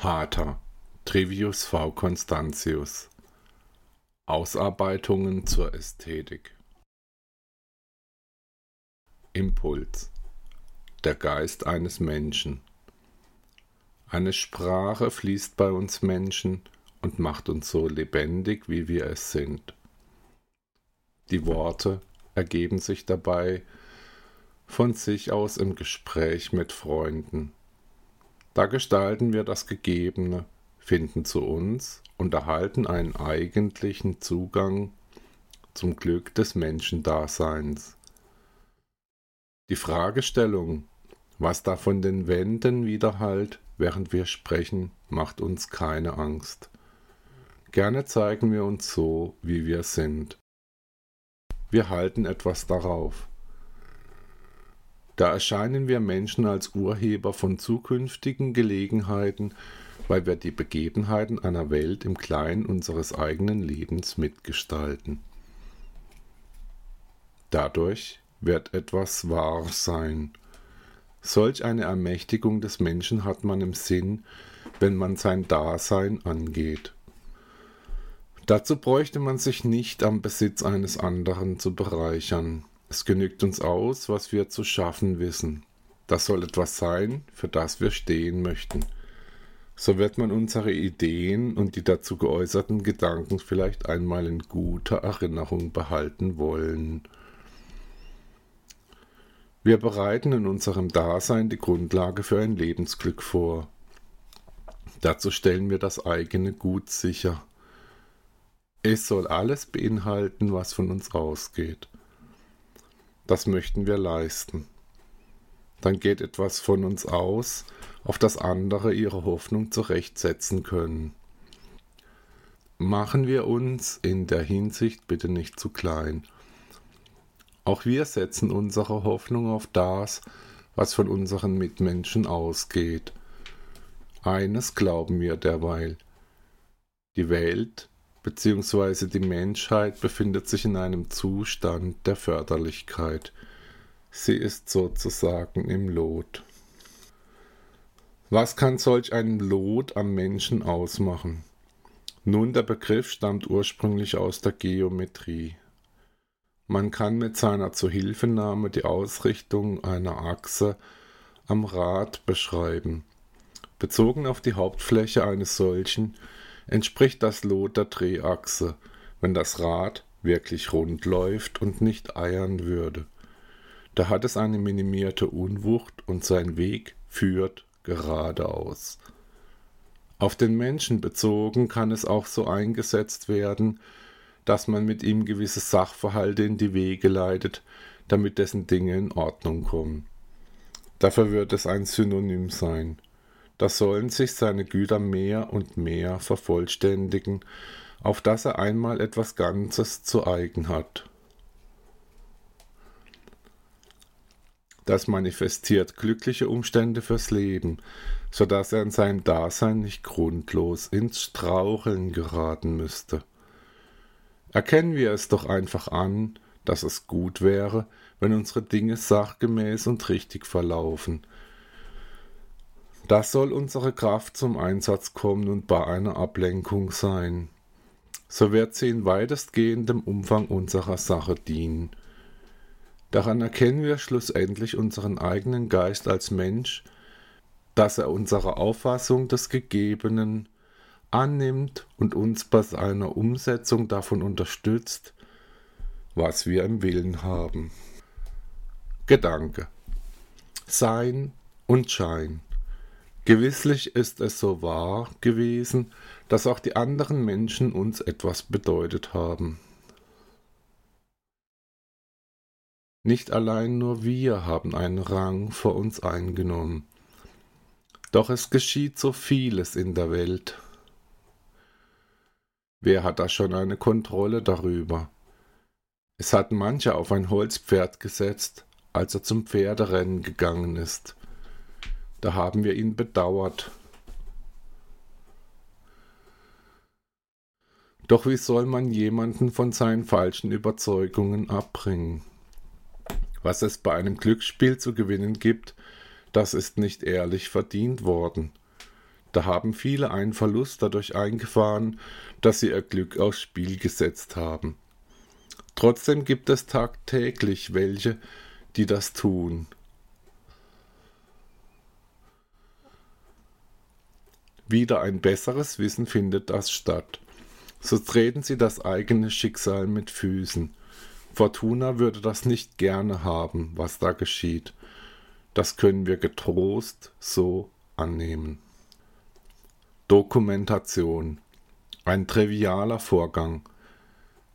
Hata, Trivius V. Constantius Ausarbeitungen zur Ästhetik Impuls Der Geist eines Menschen Eine Sprache fließt bei uns Menschen und macht uns so lebendig, wie wir es sind. Die Worte ergeben sich dabei von sich aus im Gespräch mit Freunden. Da gestalten wir das Gegebene, finden zu uns und erhalten einen eigentlichen Zugang zum Glück des Menschendaseins. Die Fragestellung, was da von den Wänden widerhallt, während wir sprechen, macht uns keine Angst. Gerne zeigen wir uns so, wie wir sind. Wir halten etwas darauf. Da erscheinen wir Menschen als Urheber von zukünftigen Gelegenheiten, weil wir die Begebenheiten einer Welt im Kleinen unseres eigenen Lebens mitgestalten. Dadurch wird etwas wahr sein. Solch eine Ermächtigung des Menschen hat man im Sinn, wenn man sein Dasein angeht. Dazu bräuchte man sich nicht am Besitz eines anderen zu bereichern. Es genügt uns aus, was wir zu schaffen wissen. Das soll etwas sein, für das wir stehen möchten. So wird man unsere Ideen und die dazu geäußerten Gedanken vielleicht einmal in guter Erinnerung behalten wollen. Wir bereiten in unserem Dasein die Grundlage für ein Lebensglück vor. Dazu stellen wir das eigene Gut sicher. Es soll alles beinhalten, was von uns ausgeht. Das möchten wir leisten. Dann geht etwas von uns aus, auf das andere ihre Hoffnung zurechtsetzen können. Machen wir uns in der Hinsicht bitte nicht zu klein. Auch wir setzen unsere Hoffnung auf das, was von unseren Mitmenschen ausgeht. Eines glauben wir derweil. Die Welt bzw. die Menschheit befindet sich in einem Zustand der Förderlichkeit. Sie ist sozusagen im Lot. Was kann solch ein Lot am Menschen ausmachen? Nun, der Begriff stammt ursprünglich aus der Geometrie. Man kann mit seiner Zuhilfenahme die Ausrichtung einer Achse am Rad beschreiben. Bezogen auf die Hauptfläche eines solchen entspricht das Lot der Drehachse, wenn das Rad wirklich rund läuft und nicht eiern würde. Da hat es eine minimierte Unwucht und sein Weg führt geradeaus. Auf den Menschen bezogen kann es auch so eingesetzt werden, dass man mit ihm gewisse Sachverhalte in die Wege leitet, damit dessen Dinge in Ordnung kommen. Dafür wird es ein Synonym sein da sollen sich seine Güter mehr und mehr vervollständigen, auf dass er einmal etwas Ganzes zu eigen hat. Das manifestiert glückliche Umstände fürs Leben, so dass er in seinem Dasein nicht grundlos ins Straucheln geraten müsste. Erkennen wir es doch einfach an, dass es gut wäre, wenn unsere Dinge sachgemäß und richtig verlaufen, das soll unsere Kraft zum Einsatz kommen und bei einer Ablenkung sein. So wird sie in weitestgehendem Umfang unserer Sache dienen. Daran erkennen wir schlussendlich unseren eigenen Geist als Mensch, dass er unsere Auffassung des Gegebenen annimmt und uns bei seiner Umsetzung davon unterstützt, was wir im Willen haben. Gedanke Sein und Schein Gewisslich ist es so wahr gewesen, dass auch die anderen Menschen uns etwas bedeutet haben. Nicht allein nur wir haben einen Rang vor uns eingenommen. Doch es geschieht so vieles in der Welt. Wer hat da schon eine Kontrolle darüber? Es hat mancher auf ein Holzpferd gesetzt, als er zum Pferderennen gegangen ist. Da haben wir ihn bedauert. Doch wie soll man jemanden von seinen falschen Überzeugungen abbringen? Was es bei einem Glücksspiel zu gewinnen gibt, das ist nicht ehrlich verdient worden. Da haben viele einen Verlust dadurch eingefahren, dass sie ihr Glück aufs Spiel gesetzt haben. Trotzdem gibt es tagtäglich welche, die das tun. Wieder ein besseres Wissen findet das statt. So treten sie das eigene Schicksal mit Füßen. Fortuna würde das nicht gerne haben, was da geschieht. Das können wir getrost so annehmen. Dokumentation. Ein trivialer Vorgang.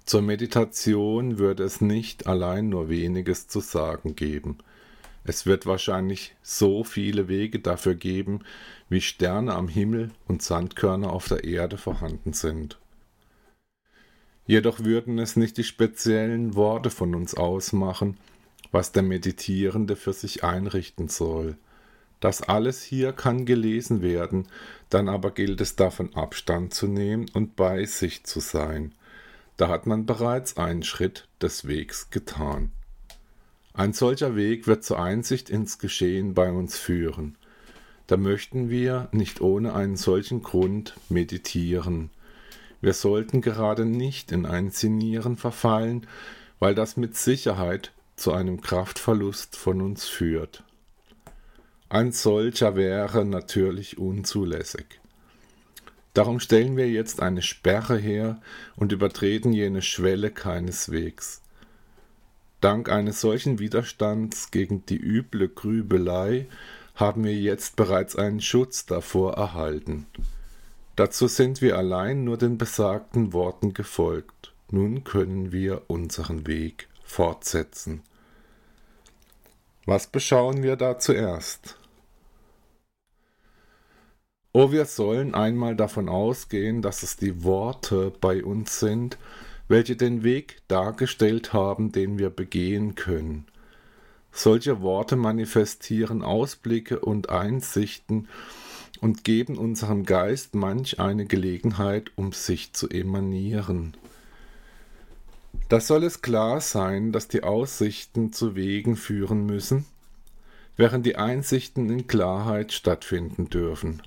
Zur Meditation würde es nicht allein nur weniges zu sagen geben. Es wird wahrscheinlich so viele Wege dafür geben, wie Sterne am Himmel und Sandkörner auf der Erde vorhanden sind. Jedoch würden es nicht die speziellen Worte von uns ausmachen, was der Meditierende für sich einrichten soll. Das alles hier kann gelesen werden, dann aber gilt es davon Abstand zu nehmen und bei sich zu sein. Da hat man bereits einen Schritt des Wegs getan. Ein solcher Weg wird zur Einsicht ins Geschehen bei uns führen. Da möchten wir nicht ohne einen solchen Grund meditieren. Wir sollten gerade nicht in ein Sinnieren verfallen, weil das mit Sicherheit zu einem Kraftverlust von uns führt. Ein solcher wäre natürlich unzulässig. Darum stellen wir jetzt eine Sperre her und übertreten jene Schwelle keineswegs. Dank eines solchen Widerstands gegen die üble Grübelei haben wir jetzt bereits einen Schutz davor erhalten. Dazu sind wir allein nur den besagten Worten gefolgt. Nun können wir unseren Weg fortsetzen. Was beschauen wir da zuerst? Oh, wir sollen einmal davon ausgehen, dass es die Worte bei uns sind, welche den Weg dargestellt haben, den wir begehen können. Solche Worte manifestieren Ausblicke und Einsichten, und geben unserem Geist manch eine Gelegenheit, um sich zu emanieren. Da soll es klar sein, dass die Aussichten zu Wegen führen müssen, während die Einsichten in Klarheit stattfinden dürfen.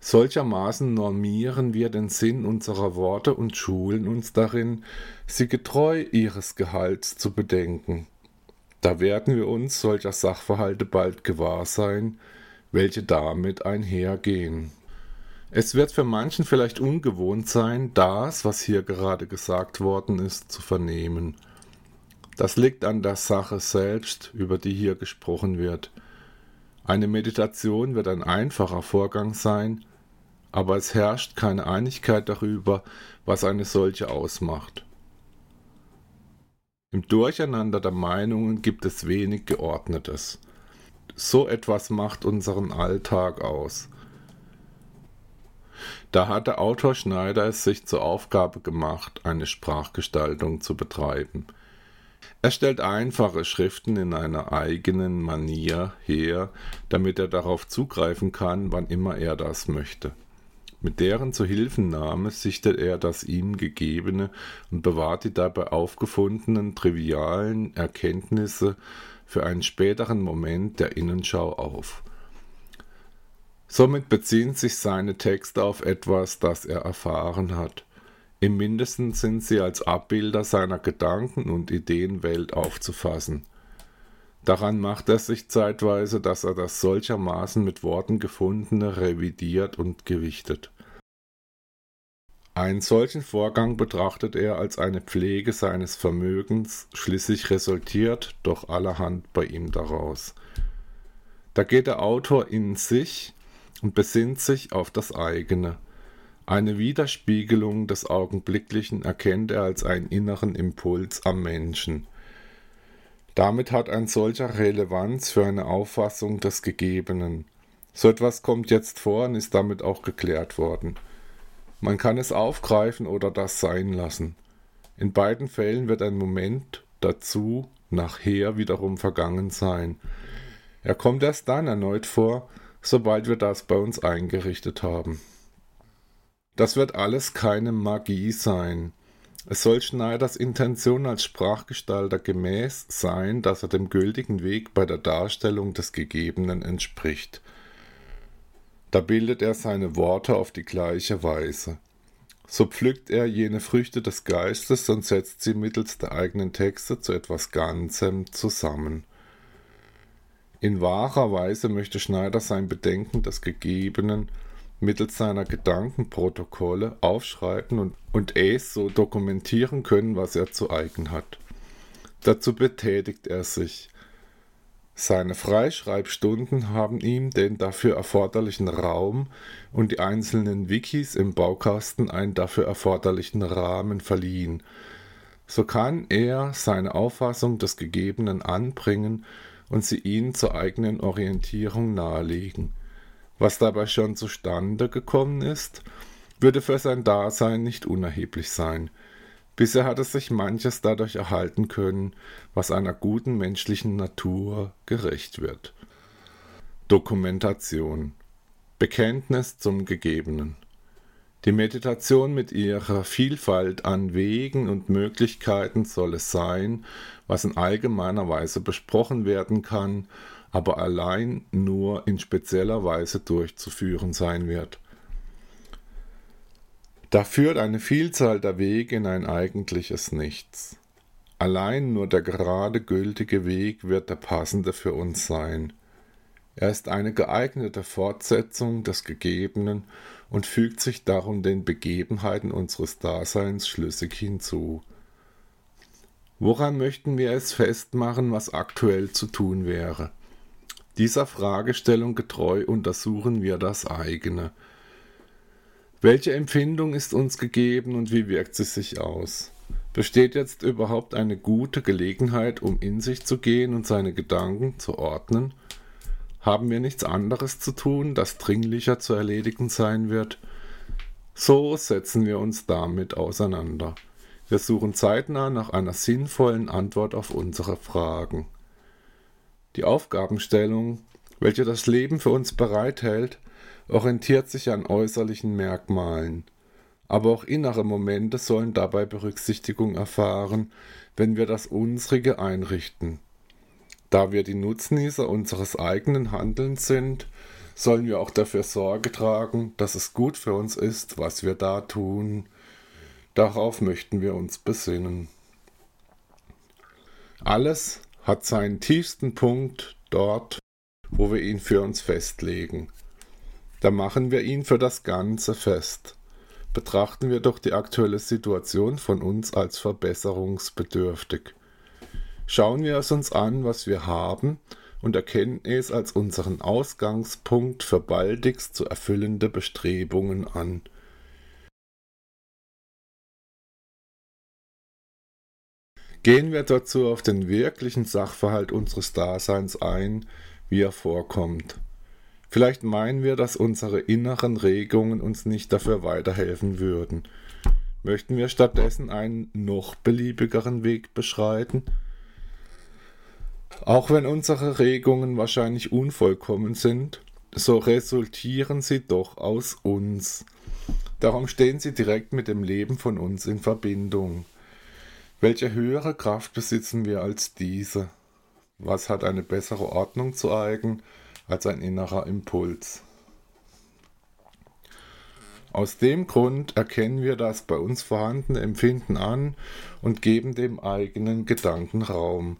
Solchermaßen normieren wir den Sinn unserer Worte und schulen uns darin, sie getreu ihres Gehalts zu bedenken. Da werden wir uns solcher Sachverhalte bald gewahr sein, welche damit einhergehen. Es wird für manchen vielleicht ungewohnt sein, das, was hier gerade gesagt worden ist, zu vernehmen. Das liegt an der Sache selbst, über die hier gesprochen wird. Eine Meditation wird ein einfacher Vorgang sein, aber es herrscht keine Einigkeit darüber, was eine solche ausmacht. Im Durcheinander der Meinungen gibt es wenig Geordnetes so etwas macht unseren Alltag aus. Da hat der Autor Schneider es sich zur Aufgabe gemacht, eine Sprachgestaltung zu betreiben. Er stellt einfache Schriften in einer eigenen Manier her, damit er darauf zugreifen kann, wann immer er das möchte. Mit deren Zuhilfenahme sichtet er das ihm Gegebene und bewahrt die dabei aufgefundenen trivialen Erkenntnisse für einen späteren Moment der Innenschau auf. Somit beziehen sich seine Texte auf etwas, das er erfahren hat. Im mindesten sind sie als Abbilder seiner Gedanken- und Ideenwelt aufzufassen. Daran macht er sich zeitweise, dass er das solchermaßen mit Worten gefundene revidiert und gewichtet. Einen solchen Vorgang betrachtet er als eine Pflege seines Vermögens, schließlich resultiert doch allerhand bei ihm daraus. Da geht der Autor in sich und besinnt sich auf das eigene. Eine Widerspiegelung des Augenblicklichen erkennt er als einen inneren Impuls am Menschen. Damit hat ein solcher Relevanz für eine Auffassung des Gegebenen. So etwas kommt jetzt vor und ist damit auch geklärt worden. Man kann es aufgreifen oder das sein lassen. In beiden Fällen wird ein Moment dazu nachher wiederum vergangen sein. Er kommt erst dann erneut vor, sobald wir das bei uns eingerichtet haben. Das wird alles keine Magie sein. Es soll Schneiders Intention als Sprachgestalter gemäß sein, dass er dem gültigen Weg bei der Darstellung des Gegebenen entspricht. Da bildet er seine Worte auf die gleiche Weise. So pflückt er jene Früchte des Geistes und setzt sie mittels der eigenen Texte zu etwas Ganzem zusammen. In wahrer Weise möchte Schneider sein Bedenken des Gegebenen mittels seiner Gedankenprotokolle aufschreiben und, und es so dokumentieren können, was er zu eigen hat. Dazu betätigt er sich. Seine Freischreibstunden haben ihm den dafür erforderlichen Raum und die einzelnen Wikis im Baukasten einen dafür erforderlichen Rahmen verliehen. So kann er seine Auffassung des Gegebenen anbringen und sie ihnen zur eigenen Orientierung nahelegen. Was dabei schon zustande gekommen ist, würde für sein Dasein nicht unerheblich sein. Bisher hat es sich manches dadurch erhalten können, was einer guten menschlichen Natur gerecht wird. Dokumentation Bekenntnis zum Gegebenen Die Meditation mit ihrer Vielfalt an Wegen und Möglichkeiten soll es sein, was in allgemeiner Weise besprochen werden kann, aber allein nur in spezieller Weise durchzuführen sein wird. Da führt eine Vielzahl der Wege in ein eigentliches Nichts. Allein nur der gerade gültige Weg wird der passende für uns sein. Er ist eine geeignete Fortsetzung des Gegebenen und fügt sich darum den Begebenheiten unseres Daseins schlüssig hinzu. Woran möchten wir es festmachen, was aktuell zu tun wäre? Dieser Fragestellung getreu untersuchen wir das eigene, welche Empfindung ist uns gegeben und wie wirkt sie sich aus? Besteht jetzt überhaupt eine gute Gelegenheit, um in sich zu gehen und seine Gedanken zu ordnen? Haben wir nichts anderes zu tun, das dringlicher zu erledigen sein wird? So setzen wir uns damit auseinander. Wir suchen zeitnah nach einer sinnvollen Antwort auf unsere Fragen. Die Aufgabenstellung, welche das Leben für uns bereithält, orientiert sich an äußerlichen Merkmalen. Aber auch innere Momente sollen dabei Berücksichtigung erfahren, wenn wir das Unsrige einrichten. Da wir die Nutznießer unseres eigenen Handelns sind, sollen wir auch dafür Sorge tragen, dass es gut für uns ist, was wir da tun. Darauf möchten wir uns besinnen. Alles hat seinen tiefsten Punkt dort, wo wir ihn für uns festlegen. Da machen wir ihn für das Ganze fest. Betrachten wir doch die aktuelle Situation von uns als verbesserungsbedürftig. Schauen wir es uns an, was wir haben, und erkennen es als unseren Ausgangspunkt für baldigst zu erfüllende Bestrebungen an. Gehen wir dazu auf den wirklichen Sachverhalt unseres Daseins ein, wie er vorkommt. Vielleicht meinen wir, dass unsere inneren Regungen uns nicht dafür weiterhelfen würden. Möchten wir stattdessen einen noch beliebigeren Weg beschreiten? Auch wenn unsere Regungen wahrscheinlich unvollkommen sind, so resultieren sie doch aus uns. Darum stehen sie direkt mit dem Leben von uns in Verbindung. Welche höhere Kraft besitzen wir als diese? Was hat eine bessere Ordnung zu eigen als ein innerer Impuls. Aus dem Grund erkennen wir das bei uns vorhandene Empfinden an und geben dem eigenen Gedanken Raum,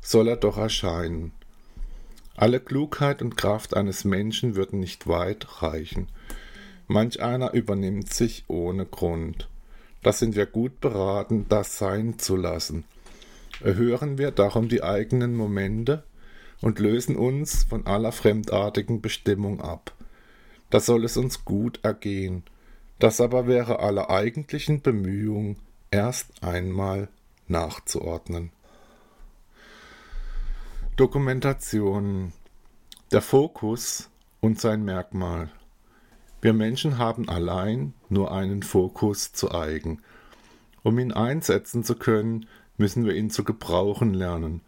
soll er doch erscheinen. Alle Klugheit und Kraft eines Menschen würden nicht weit reichen. Manch einer übernimmt sich ohne Grund. Da sind wir gut beraten, das sein zu lassen. Erhören wir darum die eigenen Momente und lösen uns von aller fremdartigen Bestimmung ab. Da soll es uns gut ergehen. Das aber wäre aller eigentlichen Bemühung erst einmal nachzuordnen. Dokumentation Der Fokus und sein Merkmal. Wir Menschen haben allein nur einen Fokus zu eigen. Um ihn einsetzen zu können, müssen wir ihn zu gebrauchen lernen.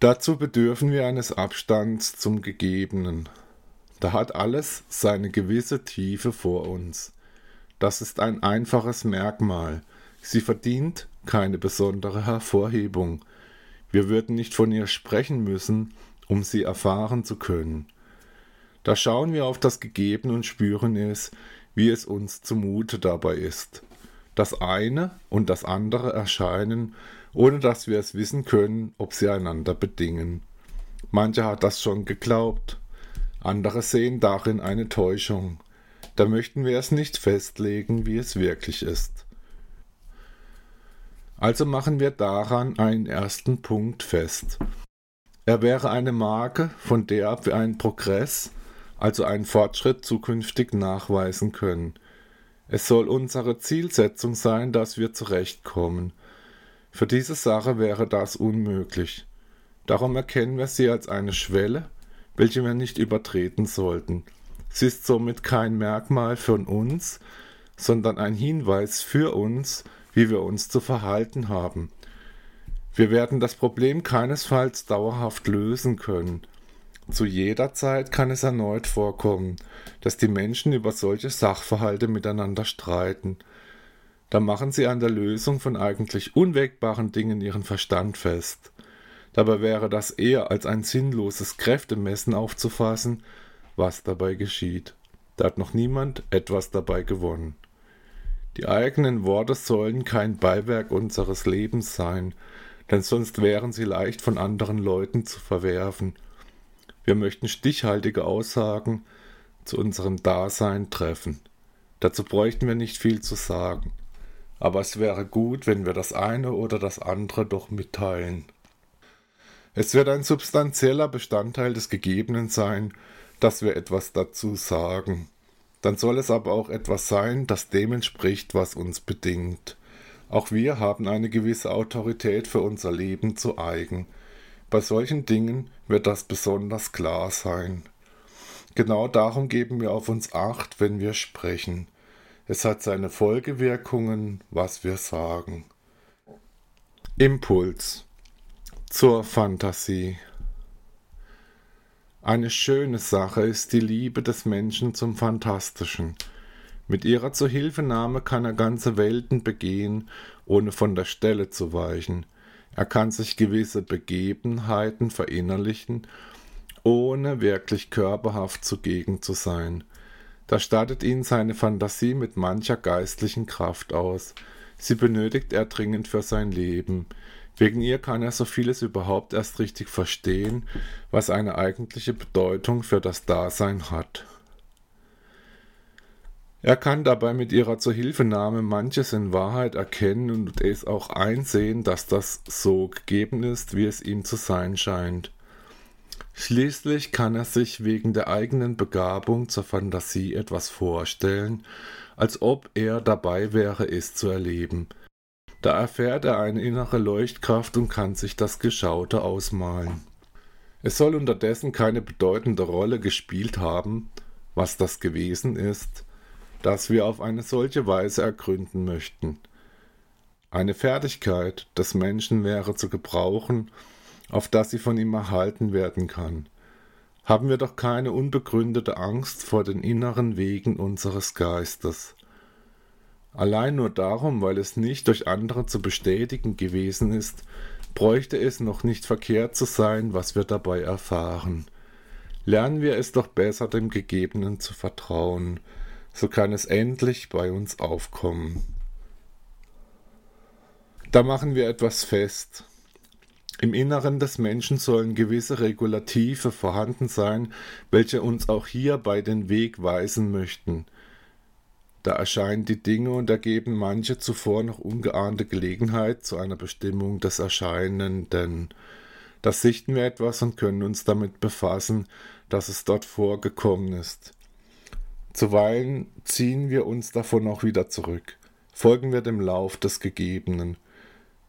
Dazu bedürfen wir eines Abstands zum Gegebenen. Da hat alles seine gewisse Tiefe vor uns. Das ist ein einfaches Merkmal. Sie verdient keine besondere Hervorhebung. Wir würden nicht von ihr sprechen müssen, um sie erfahren zu können. Da schauen wir auf das Gegebene und spüren es, wie es uns zumute dabei ist. Das eine und das andere erscheinen, ohne dass wir es wissen können, ob sie einander bedingen. Manche hat das schon geglaubt, andere sehen darin eine Täuschung. Da möchten wir es nicht festlegen, wie es wirklich ist. Also machen wir daran einen ersten Punkt fest. Er wäre eine Marke, von der wir einen Progress, also einen Fortschritt zukünftig nachweisen können. Es soll unsere Zielsetzung sein, dass wir zurechtkommen. Für diese Sache wäre das unmöglich. Darum erkennen wir sie als eine Schwelle, welche wir nicht übertreten sollten. Sie ist somit kein Merkmal von uns, sondern ein Hinweis für uns, wie wir uns zu verhalten haben. Wir werden das Problem keinesfalls dauerhaft lösen können. Zu jeder Zeit kann es erneut vorkommen, dass die Menschen über solche Sachverhalte miteinander streiten. Da machen sie an der Lösung von eigentlich unwägbaren Dingen ihren Verstand fest. Dabei wäre das eher als ein sinnloses Kräftemessen aufzufassen, was dabei geschieht. Da hat noch niemand etwas dabei gewonnen. Die eigenen Worte sollen kein Beiwerk unseres Lebens sein, denn sonst wären sie leicht von anderen Leuten zu verwerfen. Wir möchten stichhaltige Aussagen zu unserem Dasein treffen. Dazu bräuchten wir nicht viel zu sagen. Aber es wäre gut, wenn wir das eine oder das andere doch mitteilen. Es wird ein substanzieller Bestandteil des Gegebenen sein, dass wir etwas dazu sagen dann soll es aber auch etwas sein, das dem entspricht, was uns bedingt. Auch wir haben eine gewisse Autorität für unser Leben zu eigen. Bei solchen Dingen wird das besonders klar sein. Genau darum geben wir auf uns acht, wenn wir sprechen. Es hat seine Folgewirkungen, was wir sagen. Impuls zur Fantasie eine schöne Sache ist die Liebe des Menschen zum Phantastischen. Mit ihrer Zuhilfenahme kann er ganze Welten begehen, ohne von der Stelle zu weichen. Er kann sich gewisse Begebenheiten verinnerlichen, ohne wirklich körperhaft zugegen zu sein. Da stattet ihn seine Fantasie mit mancher geistlichen Kraft aus. Sie benötigt er dringend für sein Leben. Wegen ihr kann er so vieles überhaupt erst richtig verstehen, was eine eigentliche Bedeutung für das Dasein hat. Er kann dabei mit ihrer Zuhilfenahme manches in Wahrheit erkennen und es auch einsehen, dass das so gegeben ist, wie es ihm zu sein scheint. Schließlich kann er sich wegen der eigenen Begabung zur Fantasie etwas vorstellen, als ob er dabei wäre, es zu erleben, da erfährt er eine innere Leuchtkraft und kann sich das Geschaute ausmalen. Es soll unterdessen keine bedeutende Rolle gespielt haben, was das gewesen ist, das wir auf eine solche Weise ergründen möchten. Eine Fertigkeit des Menschen wäre zu gebrauchen, auf dass sie von ihm erhalten werden kann. Haben wir doch keine unbegründete Angst vor den inneren Wegen unseres Geistes. Allein nur darum, weil es nicht durch andere zu bestätigen gewesen ist, bräuchte es noch nicht verkehrt zu sein, was wir dabei erfahren. Lernen wir es doch besser dem Gegebenen zu vertrauen, so kann es endlich bei uns aufkommen. Da machen wir etwas fest. Im Inneren des Menschen sollen gewisse Regulative vorhanden sein, welche uns auch hier bei den Weg weisen möchten – da erscheinen die Dinge und ergeben manche zuvor noch ungeahnte Gelegenheit zu einer Bestimmung des Erscheinenden. Da sichten wir etwas und können uns damit befassen, dass es dort vorgekommen ist. Zuweilen ziehen wir uns davon auch wieder zurück, folgen wir dem Lauf des Gegebenen.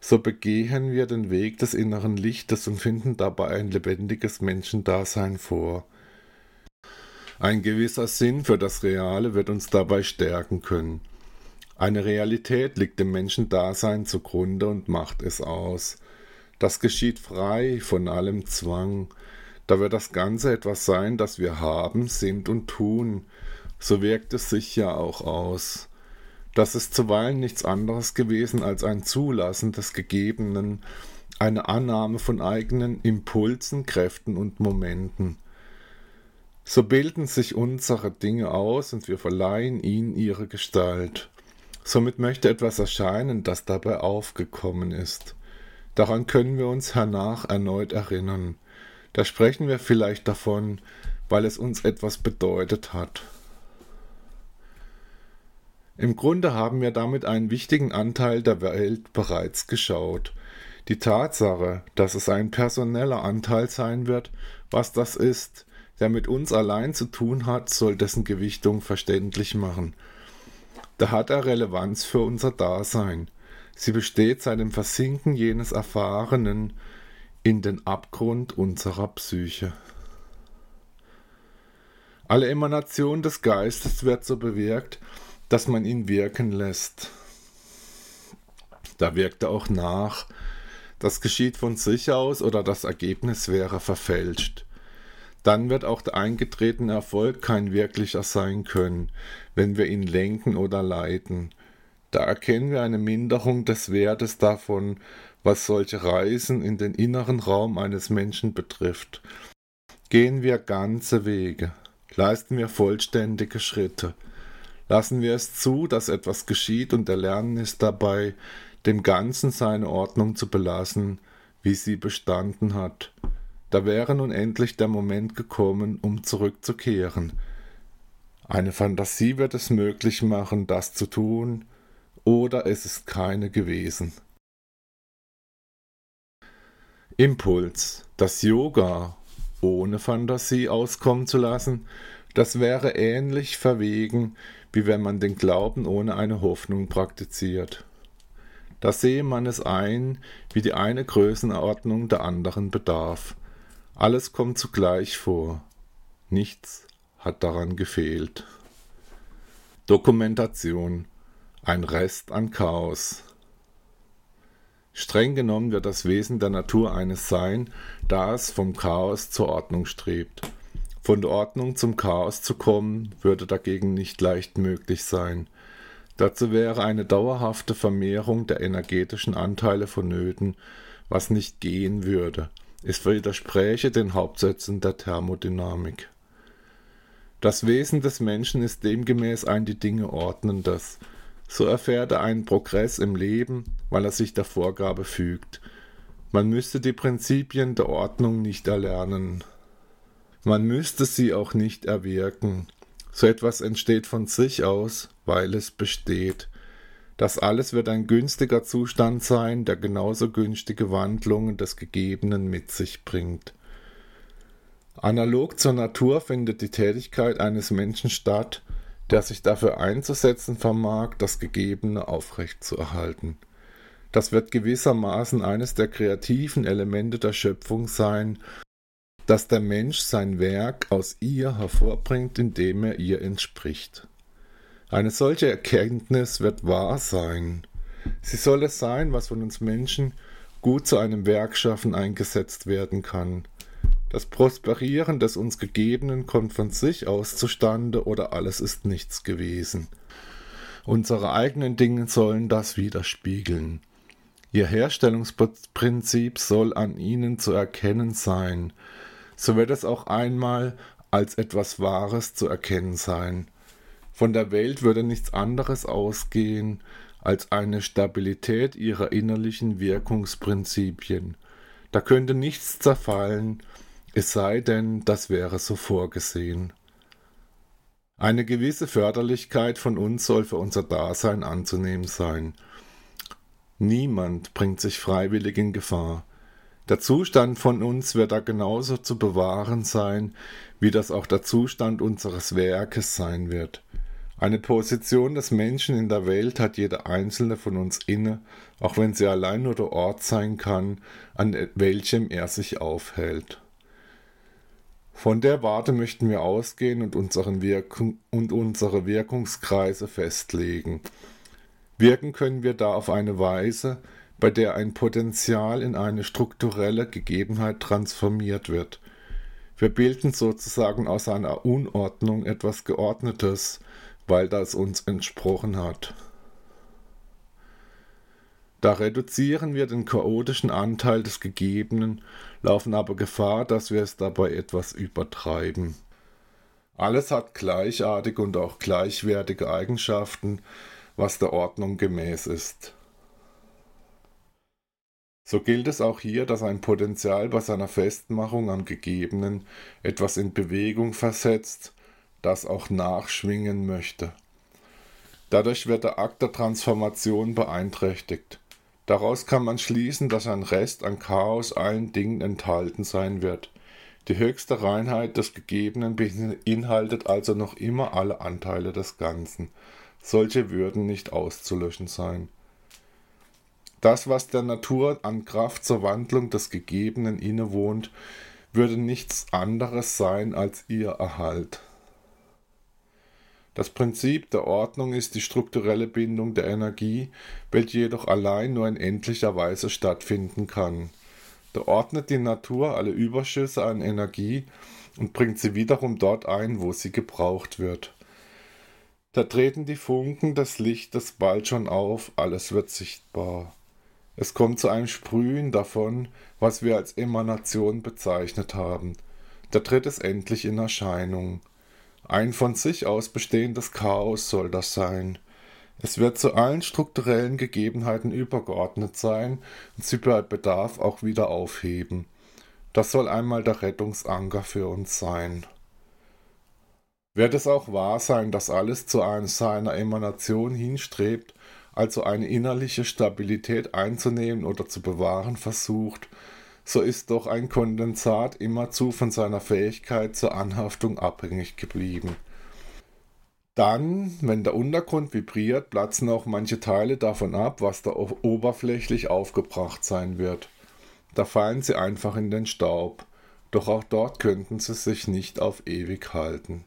So begehen wir den Weg des inneren Lichtes und finden dabei ein lebendiges Menschendasein vor. Ein gewisser Sinn für das Reale wird uns dabei stärken können. Eine Realität liegt dem Menschendasein zugrunde und macht es aus. Das geschieht frei von allem Zwang. Da wird das Ganze etwas sein, das wir haben, sind und tun. So wirkt es sich ja auch aus. Das ist zuweilen nichts anderes gewesen als ein Zulassen des Gegebenen, eine Annahme von eigenen Impulsen, Kräften und Momenten. So bilden sich unsere Dinge aus und wir verleihen ihnen ihre Gestalt. Somit möchte etwas erscheinen, das dabei aufgekommen ist. Daran können wir uns hernach erneut erinnern. Da sprechen wir vielleicht davon, weil es uns etwas bedeutet hat. Im Grunde haben wir damit einen wichtigen Anteil der Welt bereits geschaut. Die Tatsache, dass es ein personeller Anteil sein wird, was das ist, der mit uns allein zu tun hat, soll dessen Gewichtung verständlich machen. Da hat er Relevanz für unser Dasein. Sie besteht seit dem Versinken jenes Erfahrenen in den Abgrund unserer Psyche. Alle Emanation des Geistes wird so bewirkt, dass man ihn wirken lässt. Da wirkt er auch nach. Das geschieht von sich aus oder das Ergebnis wäre verfälscht dann wird auch der eingetretene Erfolg kein wirklicher sein können, wenn wir ihn lenken oder leiten. Da erkennen wir eine Minderung des Wertes davon, was solche Reisen in den inneren Raum eines Menschen betrifft. Gehen wir ganze Wege, leisten wir vollständige Schritte, lassen wir es zu, dass etwas geschieht und erlernen es dabei, dem Ganzen seine Ordnung zu belassen, wie sie bestanden hat. Da wäre nun endlich der Moment gekommen, um zurückzukehren. Eine Fantasie wird es möglich machen, das zu tun, oder es ist keine gewesen. Impuls, das Yoga ohne Fantasie auskommen zu lassen, das wäre ähnlich verwegen, wie wenn man den Glauben ohne eine Hoffnung praktiziert. Da sehe man es ein, wie die eine Größenordnung der anderen bedarf. Alles kommt zugleich vor. Nichts hat daran gefehlt. Dokumentation. Ein Rest an Chaos. Streng genommen wird das Wesen der Natur eines sein, da es vom Chaos zur Ordnung strebt. Von der Ordnung zum Chaos zu kommen, würde dagegen nicht leicht möglich sein. Dazu wäre eine dauerhafte Vermehrung der energetischen Anteile vonnöten, was nicht gehen würde. Es widerspräche den Hauptsätzen der Thermodynamik. Das Wesen des Menschen ist demgemäß ein die Dinge ordnendes. So erfährt er einen Progress im Leben, weil er sich der Vorgabe fügt. Man müsste die Prinzipien der Ordnung nicht erlernen. Man müsste sie auch nicht erwirken. So etwas entsteht von sich aus, weil es besteht. Das alles wird ein günstiger Zustand sein, der genauso günstige Wandlungen des Gegebenen mit sich bringt. Analog zur Natur findet die Tätigkeit eines Menschen statt, der sich dafür einzusetzen vermag, das Gegebene aufrechtzuerhalten. Das wird gewissermaßen eines der kreativen Elemente der Schöpfung sein, dass der Mensch sein Werk aus ihr hervorbringt, indem er ihr entspricht. Eine solche Erkenntnis wird wahr sein. Sie soll es sein, was von uns Menschen gut zu einem Werkschaffen eingesetzt werden kann. Das Prosperieren des uns Gegebenen kommt von sich aus zustande oder alles ist nichts gewesen. Unsere eigenen Dinge sollen das widerspiegeln. Ihr Herstellungsprinzip soll an ihnen zu erkennen sein. So wird es auch einmal als etwas Wahres zu erkennen sein. Von der Welt würde nichts anderes ausgehen als eine Stabilität ihrer innerlichen Wirkungsprinzipien. Da könnte nichts zerfallen, es sei denn, das wäre so vorgesehen. Eine gewisse Förderlichkeit von uns soll für unser Dasein anzunehmen sein. Niemand bringt sich freiwillig in Gefahr. Der Zustand von uns wird da genauso zu bewahren sein, wie das auch der Zustand unseres Werkes sein wird. Eine Position des Menschen in der Welt hat jeder einzelne von uns inne, auch wenn sie allein nur der Ort sein kann, an welchem er sich aufhält. Von der Warte möchten wir ausgehen und, Wirkung und unsere Wirkungskreise festlegen. Wirken können wir da auf eine Weise, bei der ein Potenzial in eine strukturelle Gegebenheit transformiert wird. Wir bilden sozusagen aus einer Unordnung etwas Geordnetes, weil das uns entsprochen hat. Da reduzieren wir den chaotischen Anteil des Gegebenen, laufen aber Gefahr, dass wir es dabei etwas übertreiben. Alles hat gleichartige und auch gleichwertige Eigenschaften, was der Ordnung gemäß ist. So gilt es auch hier, dass ein Potenzial bei seiner Festmachung am Gegebenen etwas in Bewegung versetzt, das auch nachschwingen möchte. Dadurch wird der Akt der Transformation beeinträchtigt. Daraus kann man schließen, dass ein Rest an Chaos allen Dingen enthalten sein wird. Die höchste Reinheit des Gegebenen beinhaltet also noch immer alle Anteile des Ganzen. Solche würden nicht auszulöschen sein. Das, was der Natur an Kraft zur Wandlung des Gegebenen innewohnt, würde nichts anderes sein als ihr Erhalt. Das Prinzip der Ordnung ist die strukturelle Bindung der Energie, welche jedoch allein nur in endlicher Weise stattfinden kann. Da ordnet die Natur alle Überschüsse an Energie und bringt sie wiederum dort ein, wo sie gebraucht wird. Da treten die Funken des Lichtes bald schon auf, alles wird sichtbar. Es kommt zu einem Sprühen davon, was wir als Emanation bezeichnet haben. Da tritt es endlich in Erscheinung. Ein von sich aus bestehendes Chaos soll das sein. Es wird zu allen strukturellen Gegebenheiten übergeordnet sein und sie bei Bedarf auch wieder aufheben. Das soll einmal der Rettungsanker für uns sein. Wird es auch wahr sein, dass alles zu einer seiner Emanation hinstrebt, also eine innerliche Stabilität einzunehmen oder zu bewahren versucht, so ist doch ein Kondensat immerzu von seiner Fähigkeit zur Anhaftung abhängig geblieben. Dann, wenn der Untergrund vibriert, platzen auch manche Teile davon ab, was da oberflächlich aufgebracht sein wird. Da fallen sie einfach in den Staub, doch auch dort könnten sie sich nicht auf ewig halten.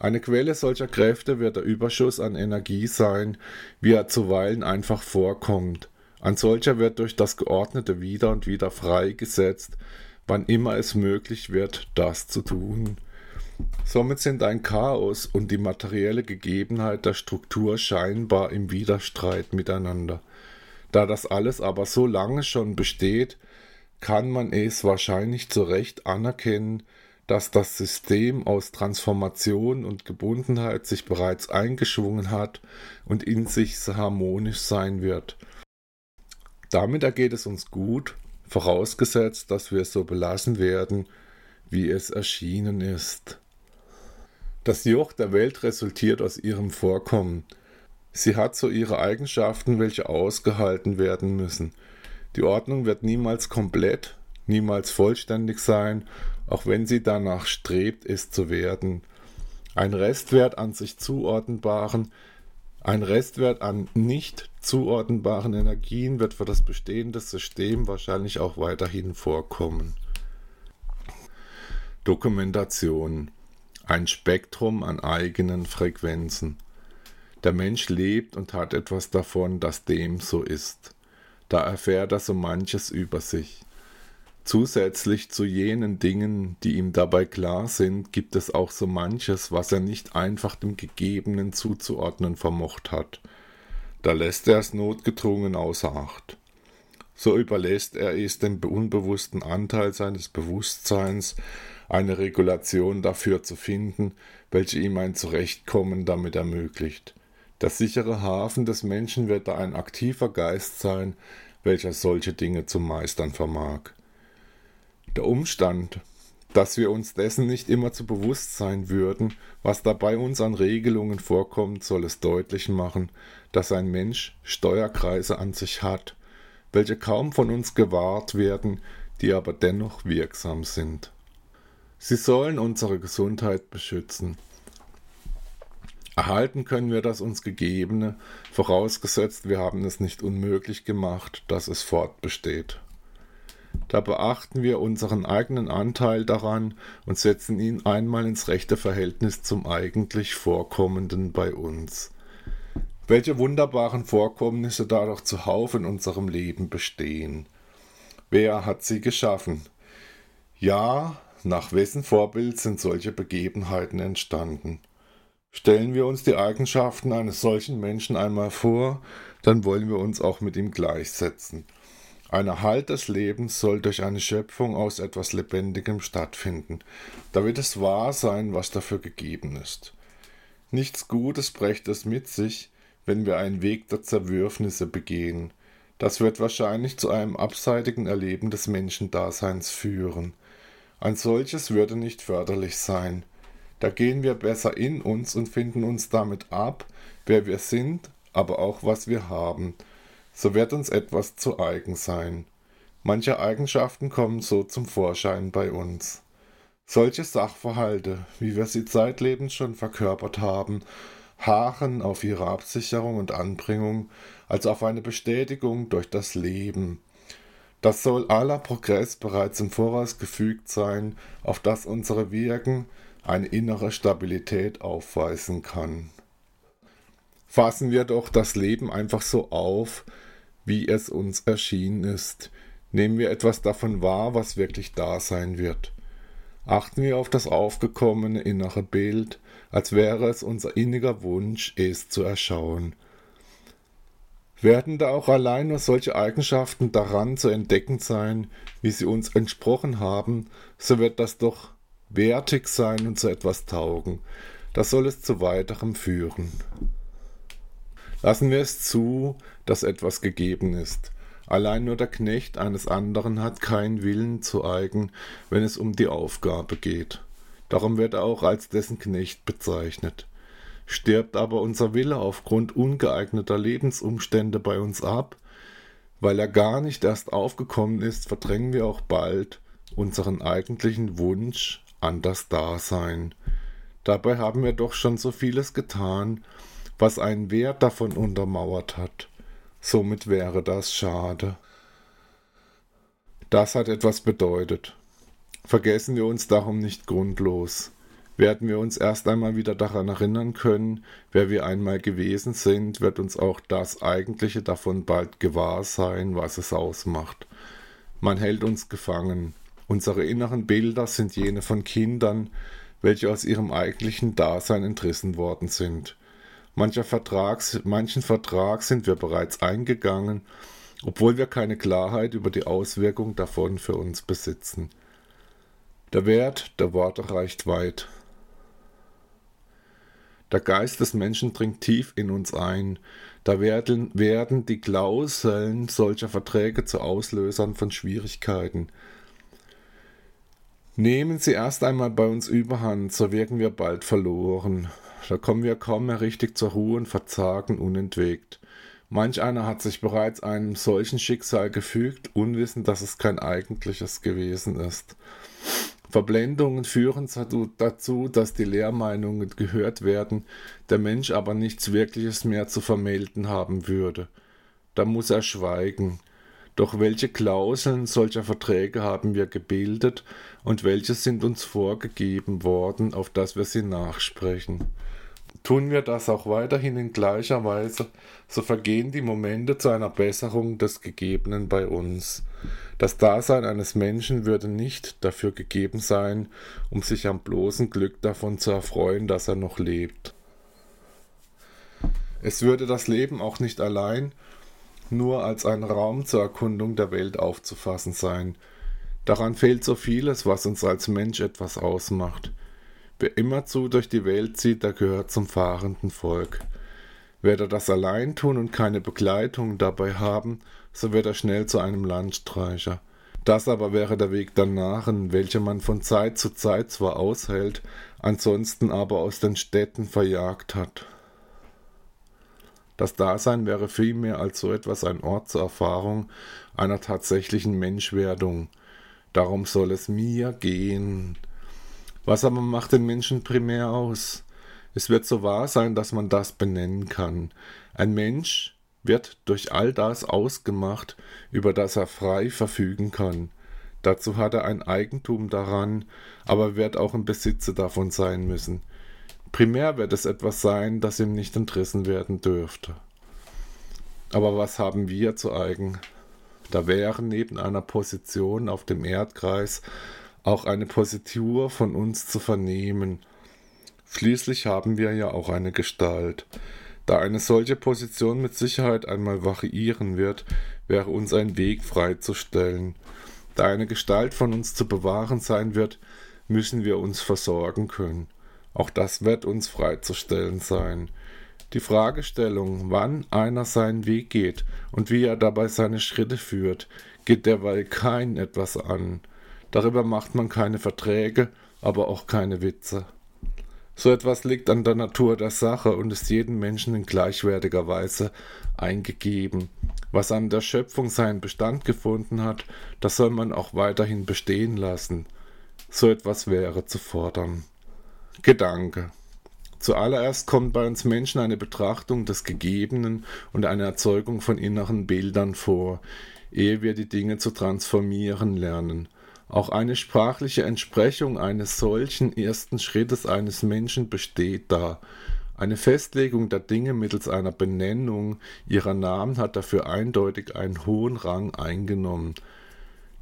Eine Quelle solcher Kräfte wird der Überschuss an Energie sein, wie er zuweilen einfach vorkommt, ein solcher wird durch das Geordnete wieder und wieder freigesetzt, wann immer es möglich wird, das zu tun. Somit sind ein Chaos und die materielle Gegebenheit der Struktur scheinbar im Widerstreit miteinander. Da das alles aber so lange schon besteht, kann man es wahrscheinlich zu Recht anerkennen, dass das System aus Transformation und Gebundenheit sich bereits eingeschwungen hat und in sich harmonisch sein wird – damit ergeht es uns gut, vorausgesetzt, dass wir es so belassen werden, wie es erschienen ist. Das Joch der Welt resultiert aus ihrem Vorkommen. Sie hat so ihre Eigenschaften, welche ausgehalten werden müssen. Die Ordnung wird niemals komplett, niemals vollständig sein, auch wenn sie danach strebt, es zu werden. Ein Restwert an sich zuordnbaren, ein Restwert an nicht zuordnbaren Energien wird für das bestehende System wahrscheinlich auch weiterhin vorkommen. Dokumentation. Ein Spektrum an eigenen Frequenzen. Der Mensch lebt und hat etwas davon, dass dem so ist. Da erfährt er so manches über sich. Zusätzlich zu jenen Dingen, die ihm dabei klar sind, gibt es auch so manches, was er nicht einfach dem Gegebenen zuzuordnen vermocht hat. Da lässt er es notgedrungen außer Acht. So überlässt er es dem unbewussten Anteil seines Bewusstseins, eine Regulation dafür zu finden, welche ihm ein Zurechtkommen damit ermöglicht. Der sichere Hafen des Menschen wird da ein aktiver Geist sein, welcher solche Dinge zu meistern vermag. Der Umstand, dass wir uns dessen nicht immer zu bewusst sein würden, was da bei uns an Regelungen vorkommt, soll es deutlich machen, dass ein Mensch Steuerkreise an sich hat, welche kaum von uns gewahrt werden, die aber dennoch wirksam sind. Sie sollen unsere Gesundheit beschützen. Erhalten können wir das uns Gegebene, vorausgesetzt wir haben es nicht unmöglich gemacht, dass es fortbesteht. Da beachten wir unseren eigenen Anteil daran und setzen ihn einmal ins rechte Verhältnis zum eigentlich Vorkommenden bei uns. Welche wunderbaren Vorkommnisse dadurch zuhauf in unserem Leben bestehen. Wer hat sie geschaffen? Ja, nach wessen Vorbild sind solche Begebenheiten entstanden? Stellen wir uns die Eigenschaften eines solchen Menschen einmal vor, dann wollen wir uns auch mit ihm gleichsetzen. Ein Erhalt des Lebens soll durch eine Schöpfung aus etwas Lebendigem stattfinden. Da wird es wahr sein, was dafür gegeben ist. Nichts Gutes brächte es mit sich, wenn wir einen Weg der Zerwürfnisse begehen. Das wird wahrscheinlich zu einem abseitigen Erleben des Menschendaseins führen. Ein solches würde nicht förderlich sein. Da gehen wir besser in uns und finden uns damit ab, wer wir sind, aber auch was wir haben so wird uns etwas zu eigen sein. Manche Eigenschaften kommen so zum Vorschein bei uns. Solche Sachverhalte, wie wir sie zeitlebens schon verkörpert haben, harren auf ihre Absicherung und Anbringung als auf eine Bestätigung durch das Leben. Das soll aller Progress bereits im Voraus gefügt sein, auf das unsere Wirken eine innere Stabilität aufweisen kann. Fassen wir doch das Leben einfach so auf, wie es uns erschienen ist. Nehmen wir etwas davon wahr, was wirklich da sein wird. Achten wir auf das aufgekommene innere Bild, als wäre es unser inniger Wunsch, es zu erschauen. Werden da auch allein nur solche Eigenschaften daran zu entdecken sein, wie sie uns entsprochen haben, so wird das doch wertig sein und zu etwas taugen. Das soll es zu weiterem führen. Lassen wir es zu, dass etwas gegeben ist. Allein nur der Knecht eines anderen hat keinen Willen zu eigen, wenn es um die Aufgabe geht. Darum wird er auch als dessen Knecht bezeichnet. Stirbt aber unser Wille aufgrund ungeeigneter Lebensumstände bei uns ab, weil er gar nicht erst aufgekommen ist, verdrängen wir auch bald unseren eigentlichen Wunsch an das Dasein. Dabei haben wir doch schon so vieles getan, was einen Wert davon untermauert hat. Somit wäre das schade. Das hat etwas bedeutet. Vergessen wir uns darum nicht grundlos. Werden wir uns erst einmal wieder daran erinnern können, wer wir einmal gewesen sind, wird uns auch das Eigentliche davon bald gewahr sein, was es ausmacht. Man hält uns gefangen. Unsere inneren Bilder sind jene von Kindern, welche aus ihrem eigentlichen Dasein entrissen worden sind. Mancher Vertrags, manchen Vertrag sind wir bereits eingegangen, obwohl wir keine Klarheit über die Auswirkung davon für uns besitzen. Der Wert der Worte reicht weit. Der Geist des Menschen dringt tief in uns ein. Da werden, werden die Klauseln solcher Verträge zu Auslösern von Schwierigkeiten. Nehmen sie erst einmal bei uns überhand, so wirken wir bald verloren. Da kommen wir kaum mehr richtig zur Ruhe und verzagen unentwegt. Manch einer hat sich bereits einem solchen Schicksal gefügt, unwissend, dass es kein eigentliches gewesen ist. Verblendungen führen dazu, dass die Lehrmeinungen gehört werden, der Mensch aber nichts Wirkliches mehr zu vermelden haben würde. Da muss er schweigen. Doch welche Klauseln solcher Verträge haben wir gebildet und welche sind uns vorgegeben worden, auf dass wir sie nachsprechen? Tun wir das auch weiterhin in gleicher Weise, so vergehen die Momente zu einer Besserung des Gegebenen bei uns. Das Dasein eines Menschen würde nicht dafür gegeben sein, um sich am bloßen Glück davon zu erfreuen, dass er noch lebt. Es würde das Leben auch nicht allein nur als ein Raum zur Erkundung der Welt aufzufassen sein. Daran fehlt so vieles, was uns als Mensch etwas ausmacht. Wer immerzu durch die Welt zieht, der gehört zum fahrenden Volk. Werde das allein tun und keine Begleitung dabei haben, so wird er schnell zu einem Landstreicher. Das aber wäre der Weg der Narren, welche man von Zeit zu Zeit zwar aushält, ansonsten aber aus den Städten verjagt hat. Das Dasein wäre vielmehr als so etwas ein Ort zur Erfahrung einer tatsächlichen Menschwerdung. Darum soll es mir gehen, was aber macht den Menschen primär aus? Es wird so wahr sein, dass man das benennen kann. Ein Mensch wird durch all das ausgemacht, über das er frei verfügen kann. Dazu hat er ein Eigentum daran, aber wird auch im Besitze davon sein müssen. Primär wird es etwas sein, das ihm nicht entrissen werden dürfte. Aber was haben wir zu eigen? Da wären neben einer Position auf dem Erdkreis auch eine Positur von uns zu vernehmen. Schließlich haben wir ja auch eine Gestalt. Da eine solche Position mit Sicherheit einmal variieren wird, wäre uns ein Weg freizustellen. Da eine Gestalt von uns zu bewahren sein wird, müssen wir uns versorgen können. Auch das wird uns freizustellen sein. Die Fragestellung, wann einer seinen Weg geht und wie er dabei seine Schritte führt, geht derweil kein etwas an. Darüber macht man keine Verträge, aber auch keine Witze. So etwas liegt an der Natur der Sache und ist jedem Menschen in gleichwertiger Weise eingegeben. Was an der Schöpfung seinen Bestand gefunden hat, das soll man auch weiterhin bestehen lassen. So etwas wäre zu fordern. Gedanke. Zuallererst kommt bei uns Menschen eine Betrachtung des Gegebenen und eine Erzeugung von inneren Bildern vor, ehe wir die Dinge zu transformieren lernen. Auch eine sprachliche Entsprechung eines solchen ersten Schrittes eines Menschen besteht da. Eine Festlegung der Dinge mittels einer Benennung ihrer Namen hat dafür eindeutig einen hohen Rang eingenommen.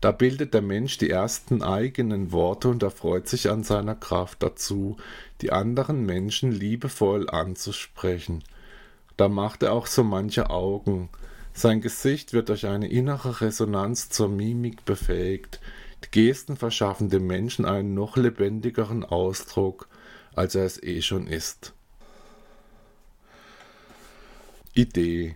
Da bildet der Mensch die ersten eigenen Worte und erfreut sich an seiner Kraft dazu, die anderen Menschen liebevoll anzusprechen. Da macht er auch so manche Augen. Sein Gesicht wird durch eine innere Resonanz zur Mimik befähigt, die Gesten verschaffen dem Menschen einen noch lebendigeren Ausdruck, als er es eh schon ist. Idee.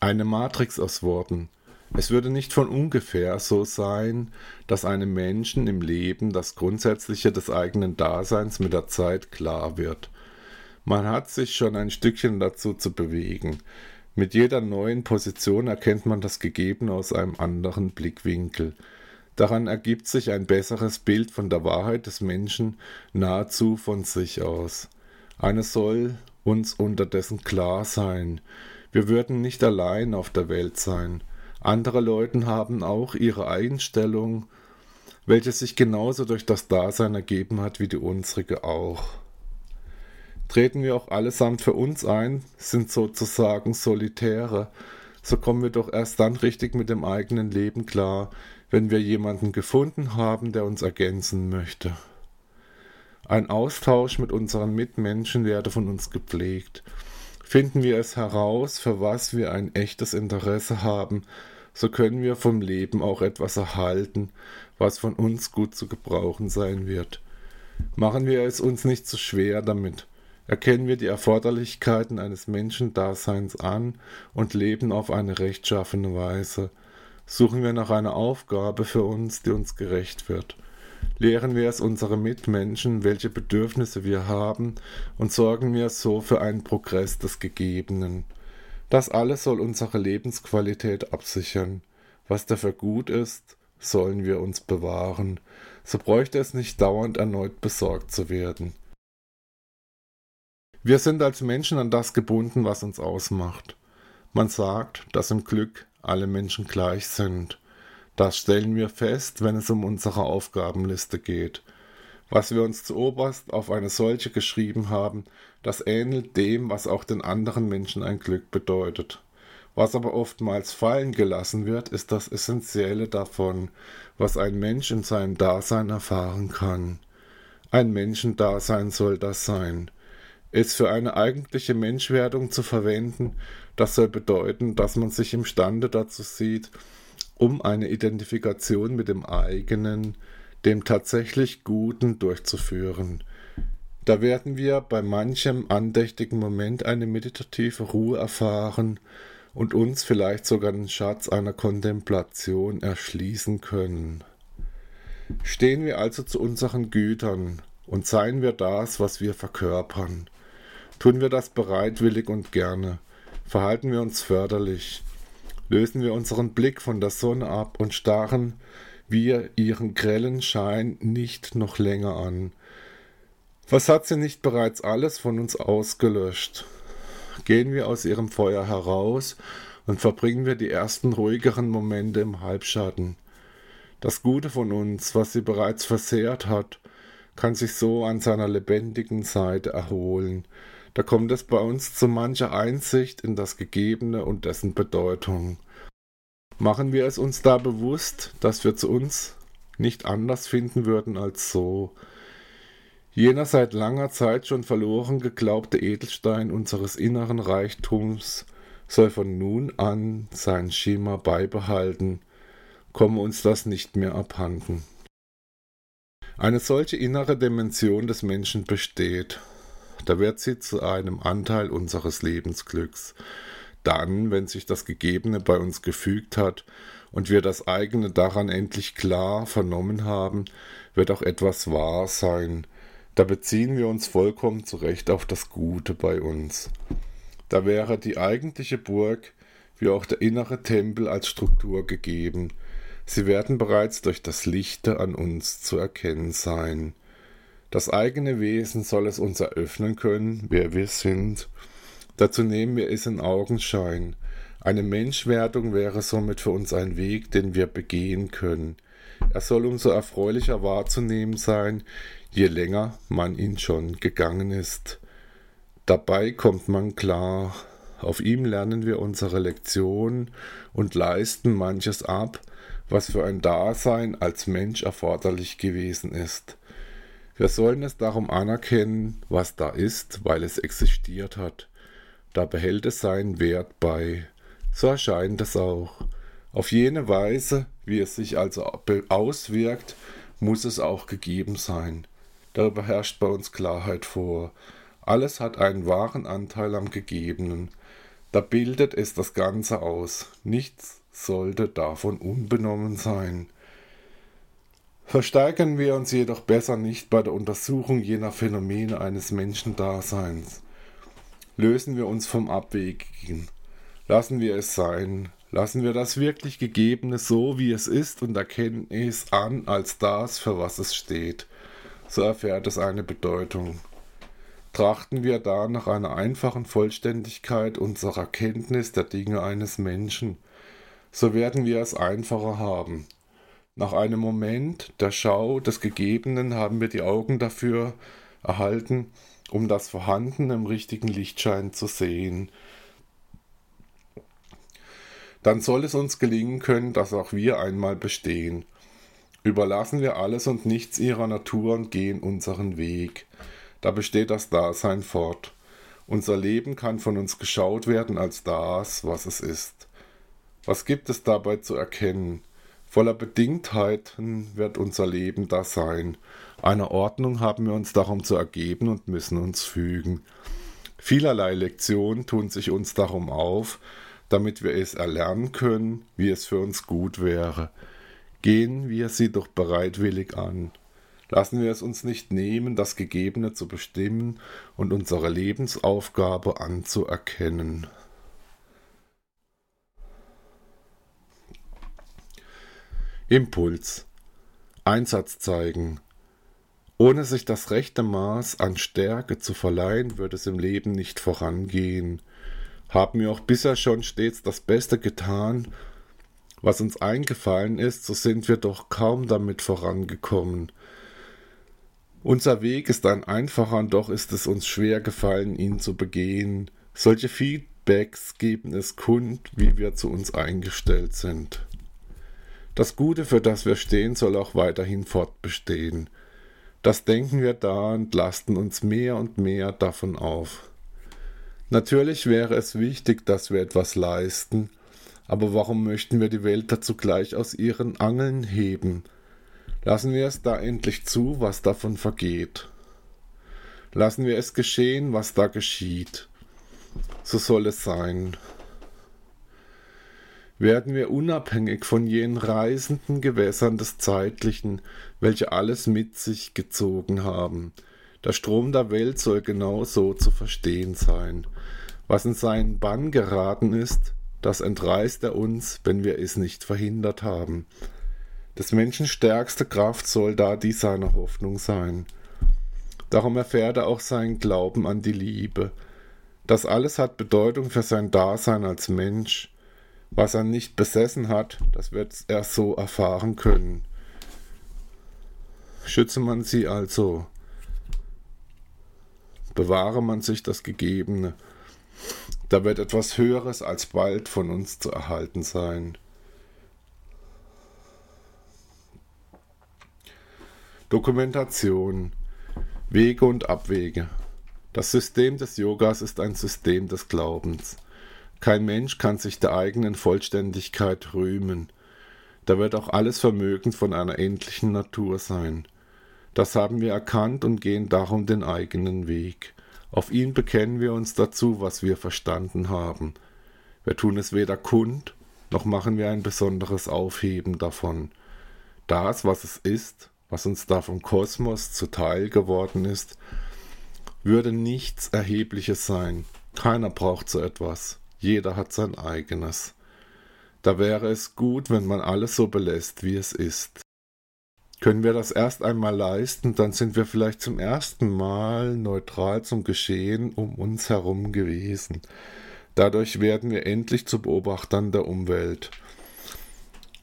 Eine Matrix aus Worten. Es würde nicht von ungefähr so sein, dass einem Menschen im Leben das Grundsätzliche des eigenen Daseins mit der Zeit klar wird. Man hat sich schon ein Stückchen dazu zu bewegen. Mit jeder neuen Position erkennt man das Gegebene aus einem anderen Blickwinkel. Daran ergibt sich ein besseres Bild von der Wahrheit des Menschen nahezu von sich aus. Eines soll uns unterdessen klar sein. Wir würden nicht allein auf der Welt sein. Andere Leute haben auch ihre Einstellung, welche sich genauso durch das Dasein ergeben hat wie die unsrige auch. Treten wir auch allesamt für uns ein, sind sozusagen Solitäre, so kommen wir doch erst dann richtig mit dem eigenen Leben klar, wenn wir jemanden gefunden haben, der uns ergänzen möchte. Ein Austausch mit unseren Mitmenschen werde von uns gepflegt. Finden wir es heraus, für was wir ein echtes Interesse haben, so können wir vom Leben auch etwas erhalten, was von uns gut zu gebrauchen sein wird. Machen wir es uns nicht zu schwer damit. Erkennen wir die Erforderlichkeiten eines Menschendaseins an und leben auf eine rechtschaffene Weise – Suchen wir nach einer Aufgabe für uns, die uns gerecht wird. Lehren wir es unsere Mitmenschen, welche Bedürfnisse wir haben, und sorgen wir so für einen Progress des Gegebenen. Das alles soll unsere Lebensqualität absichern. Was dafür gut ist, sollen wir uns bewahren. So bräuchte es nicht dauernd erneut besorgt zu werden. Wir sind als Menschen an das gebunden, was uns ausmacht. Man sagt, dass im Glück alle Menschen gleich sind. Das stellen wir fest, wenn es um unsere Aufgabenliste geht. Was wir uns zuoberst auf eine solche geschrieben haben, das ähnelt dem, was auch den anderen Menschen ein Glück bedeutet. Was aber oftmals fallen gelassen wird, ist das Essentielle davon, was ein Mensch in seinem Dasein erfahren kann. Ein Menschendasein soll das sein. Es für eine eigentliche Menschwerdung zu verwenden, das soll bedeuten, dass man sich imstande dazu sieht, um eine Identifikation mit dem eigenen, dem tatsächlich Guten durchzuführen. Da werden wir bei manchem andächtigen Moment eine meditative Ruhe erfahren und uns vielleicht sogar den Schatz einer Kontemplation erschließen können. Stehen wir also zu unseren Gütern und seien wir das, was wir verkörpern. Tun wir das bereitwillig und gerne. Verhalten wir uns förderlich. Lösen wir unseren Blick von der Sonne ab und starren wir ihren grellen Schein nicht noch länger an. Was hat sie nicht bereits alles von uns ausgelöscht? Gehen wir aus ihrem Feuer heraus und verbringen wir die ersten ruhigeren Momente im Halbschatten. Das Gute von uns, was sie bereits versehrt hat, kann sich so an seiner lebendigen Seite erholen, da kommt es bei uns zu mancher Einsicht in das Gegebene und dessen Bedeutung. Machen wir es uns da bewusst, dass wir zu uns nicht anders finden würden als so. Jener seit langer Zeit schon verloren geglaubte Edelstein unseres inneren Reichtums soll von nun an sein Schimmer beibehalten, komme uns das nicht mehr abhanden. Eine solche innere Dimension des Menschen besteht, da wird sie zu einem Anteil unseres Lebensglücks. Dann, wenn sich das Gegebene bei uns gefügt hat und wir das eigene daran endlich klar vernommen haben, wird auch etwas wahr sein. Da beziehen wir uns vollkommen zurecht auf das Gute bei uns. Da wäre die eigentliche Burg wie auch der innere Tempel als Struktur gegeben. Sie werden bereits durch das Lichte an uns zu erkennen sein. Das eigene Wesen soll es uns eröffnen können, wer wir sind. Dazu nehmen wir es in Augenschein. Eine Menschwerdung wäre somit für uns ein Weg, den wir begehen können. Er soll umso erfreulicher wahrzunehmen sein, je länger man ihn schon gegangen ist. Dabei kommt man klar, auf ihm lernen wir unsere Lektion und leisten manches ab, was für ein Dasein als Mensch erforderlich gewesen ist. Wir sollen es darum anerkennen, was da ist, weil es existiert hat. Da behält es seinen Wert bei. So erscheint es auch. Auf jene Weise, wie es sich also auswirkt, muss es auch gegeben sein. Darüber herrscht bei uns Klarheit vor. Alles hat einen wahren Anteil am Gegebenen. Da bildet es das Ganze aus. Nichts sollte davon unbenommen sein. Versteigern wir uns jedoch besser nicht bei der Untersuchung jener Phänomene eines Menschendaseins. Lösen wir uns vom Abwegigen. Lassen wir es sein. Lassen wir das wirklich Gegebene so, wie es ist und erkennen es an als das, für was es steht. So erfährt es eine Bedeutung. Trachten wir da nach einer einfachen Vollständigkeit unserer Kenntnis der Dinge eines Menschen, so werden wir es einfacher haben. Nach einem Moment der Schau des Gegebenen haben wir die Augen dafür erhalten, um das Vorhandene im richtigen Lichtschein zu sehen. Dann soll es uns gelingen können, dass auch wir einmal bestehen. Überlassen wir alles und nichts ihrer Natur und gehen unseren Weg. Da besteht das Dasein fort. Unser Leben kann von uns geschaut werden als das, was es ist. Was gibt es dabei zu erkennen? Voller Bedingtheiten wird unser Leben da sein. Einer Ordnung haben wir uns darum zu ergeben und müssen uns fügen. Vielerlei Lektionen tun sich uns darum auf, damit wir es erlernen können, wie es für uns gut wäre. Gehen wir sie doch bereitwillig an. Lassen wir es uns nicht nehmen, das Gegebene zu bestimmen und unsere Lebensaufgabe anzuerkennen. Impuls. Einsatz zeigen. Ohne sich das rechte Maß an Stärke zu verleihen, wird es im Leben nicht vorangehen. Haben wir auch bisher schon stets das Beste getan, was uns eingefallen ist, so sind wir doch kaum damit vorangekommen. Unser Weg ist ein einfacher, und doch ist es uns schwer gefallen, ihn zu begehen. Solche Feedbacks geben es kund, wie wir zu uns eingestellt sind. Das Gute, für das wir stehen, soll auch weiterhin fortbestehen. Das denken wir da und lasten uns mehr und mehr davon auf. Natürlich wäre es wichtig, dass wir etwas leisten, aber warum möchten wir die Welt dazu gleich aus ihren Angeln heben? Lassen wir es da endlich zu, was davon vergeht. Lassen wir es geschehen, was da geschieht. So soll es sein werden wir unabhängig von jenen reisenden Gewässern des Zeitlichen, welche alles mit sich gezogen haben. Der Strom der Welt soll genau so zu verstehen sein. Was in seinen Bann geraten ist, das entreißt er uns, wenn wir es nicht verhindert haben. Des Menschen stärkste Kraft soll da die seine Hoffnung sein. Darum erfährt er auch seinen Glauben an die Liebe. Das alles hat Bedeutung für sein Dasein als Mensch. Was er nicht besessen hat, das wird er so erfahren können. Schütze man sie also, bewahre man sich das Gegebene, da wird etwas Höheres als bald von uns zu erhalten sein. Dokumentation Wege und Abwege. Das System des Yogas ist ein System des Glaubens. Kein Mensch kann sich der eigenen Vollständigkeit rühmen. Da wird auch alles Vermögen von einer endlichen Natur sein. Das haben wir erkannt und gehen darum den eigenen Weg. Auf ihn bekennen wir uns dazu, was wir verstanden haben. Wir tun es weder kund, noch machen wir ein besonderes Aufheben davon. Das, was es ist, was uns da vom Kosmos zuteil geworden ist, würde nichts Erhebliches sein. Keiner braucht so etwas. Jeder hat sein eigenes. Da wäre es gut, wenn man alles so belässt, wie es ist. Können wir das erst einmal leisten, dann sind wir vielleicht zum ersten Mal neutral zum Geschehen um uns herum gewesen. Dadurch werden wir endlich zu Beobachtern der Umwelt.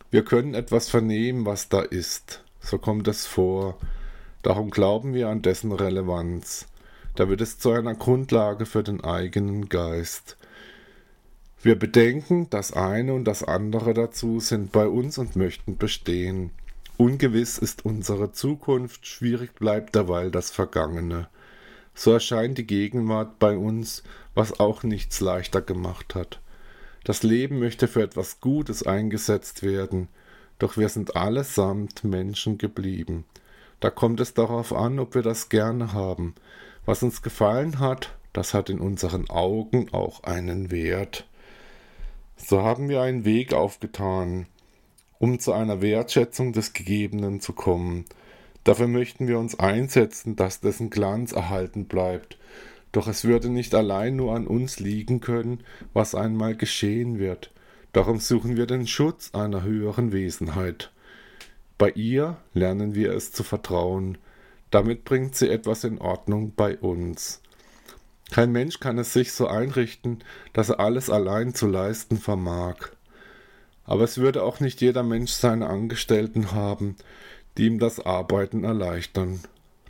Wir können etwas vernehmen, was da ist. So kommt es vor. Darum glauben wir an dessen Relevanz. Da wird es zu einer Grundlage für den eigenen Geist. Wir bedenken, das eine und das andere dazu sind bei uns und möchten bestehen. Ungewiss ist unsere Zukunft, schwierig bleibt derweil das Vergangene. So erscheint die Gegenwart bei uns, was auch nichts leichter gemacht hat. Das Leben möchte für etwas Gutes eingesetzt werden, doch wir sind allesamt Menschen geblieben. Da kommt es darauf an, ob wir das gerne haben. Was uns gefallen hat, das hat in unseren Augen auch einen Wert. So haben wir einen Weg aufgetan, um zu einer Wertschätzung des Gegebenen zu kommen. Dafür möchten wir uns einsetzen, dass dessen Glanz erhalten bleibt. Doch es würde nicht allein nur an uns liegen können, was einmal geschehen wird. Darum suchen wir den Schutz einer höheren Wesenheit. Bei ihr lernen wir es zu vertrauen. Damit bringt sie etwas in Ordnung bei uns. Kein Mensch kann es sich so einrichten, dass er alles allein zu leisten vermag. Aber es würde auch nicht jeder Mensch seine Angestellten haben, die ihm das Arbeiten erleichtern.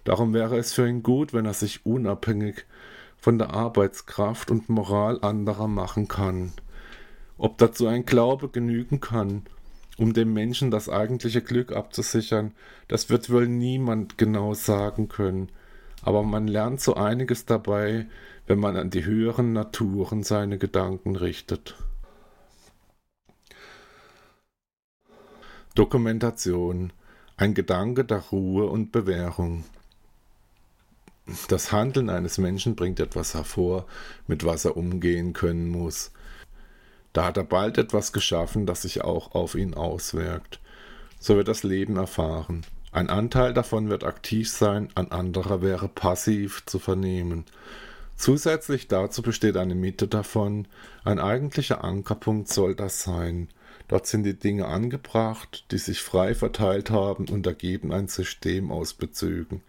Darum wäre es für ihn gut, wenn er sich unabhängig von der Arbeitskraft und Moral anderer machen kann. Ob dazu ein Glaube genügen kann, um dem Menschen das eigentliche Glück abzusichern, das wird wohl niemand genau sagen können, aber man lernt so einiges dabei, wenn man an die höheren Naturen seine Gedanken richtet. Dokumentation ein Gedanke der Ruhe und Bewährung. Das Handeln eines Menschen bringt etwas hervor, mit was er umgehen können muss. Da hat er bald etwas geschaffen, das sich auch auf ihn auswirkt. So wird das Leben erfahren. Ein Anteil davon wird aktiv sein, ein anderer wäre passiv zu vernehmen. Zusätzlich dazu besteht eine Mitte davon, ein eigentlicher Ankerpunkt soll das sein. Dort sind die Dinge angebracht, die sich frei verteilt haben und ergeben ein System aus Bezügen.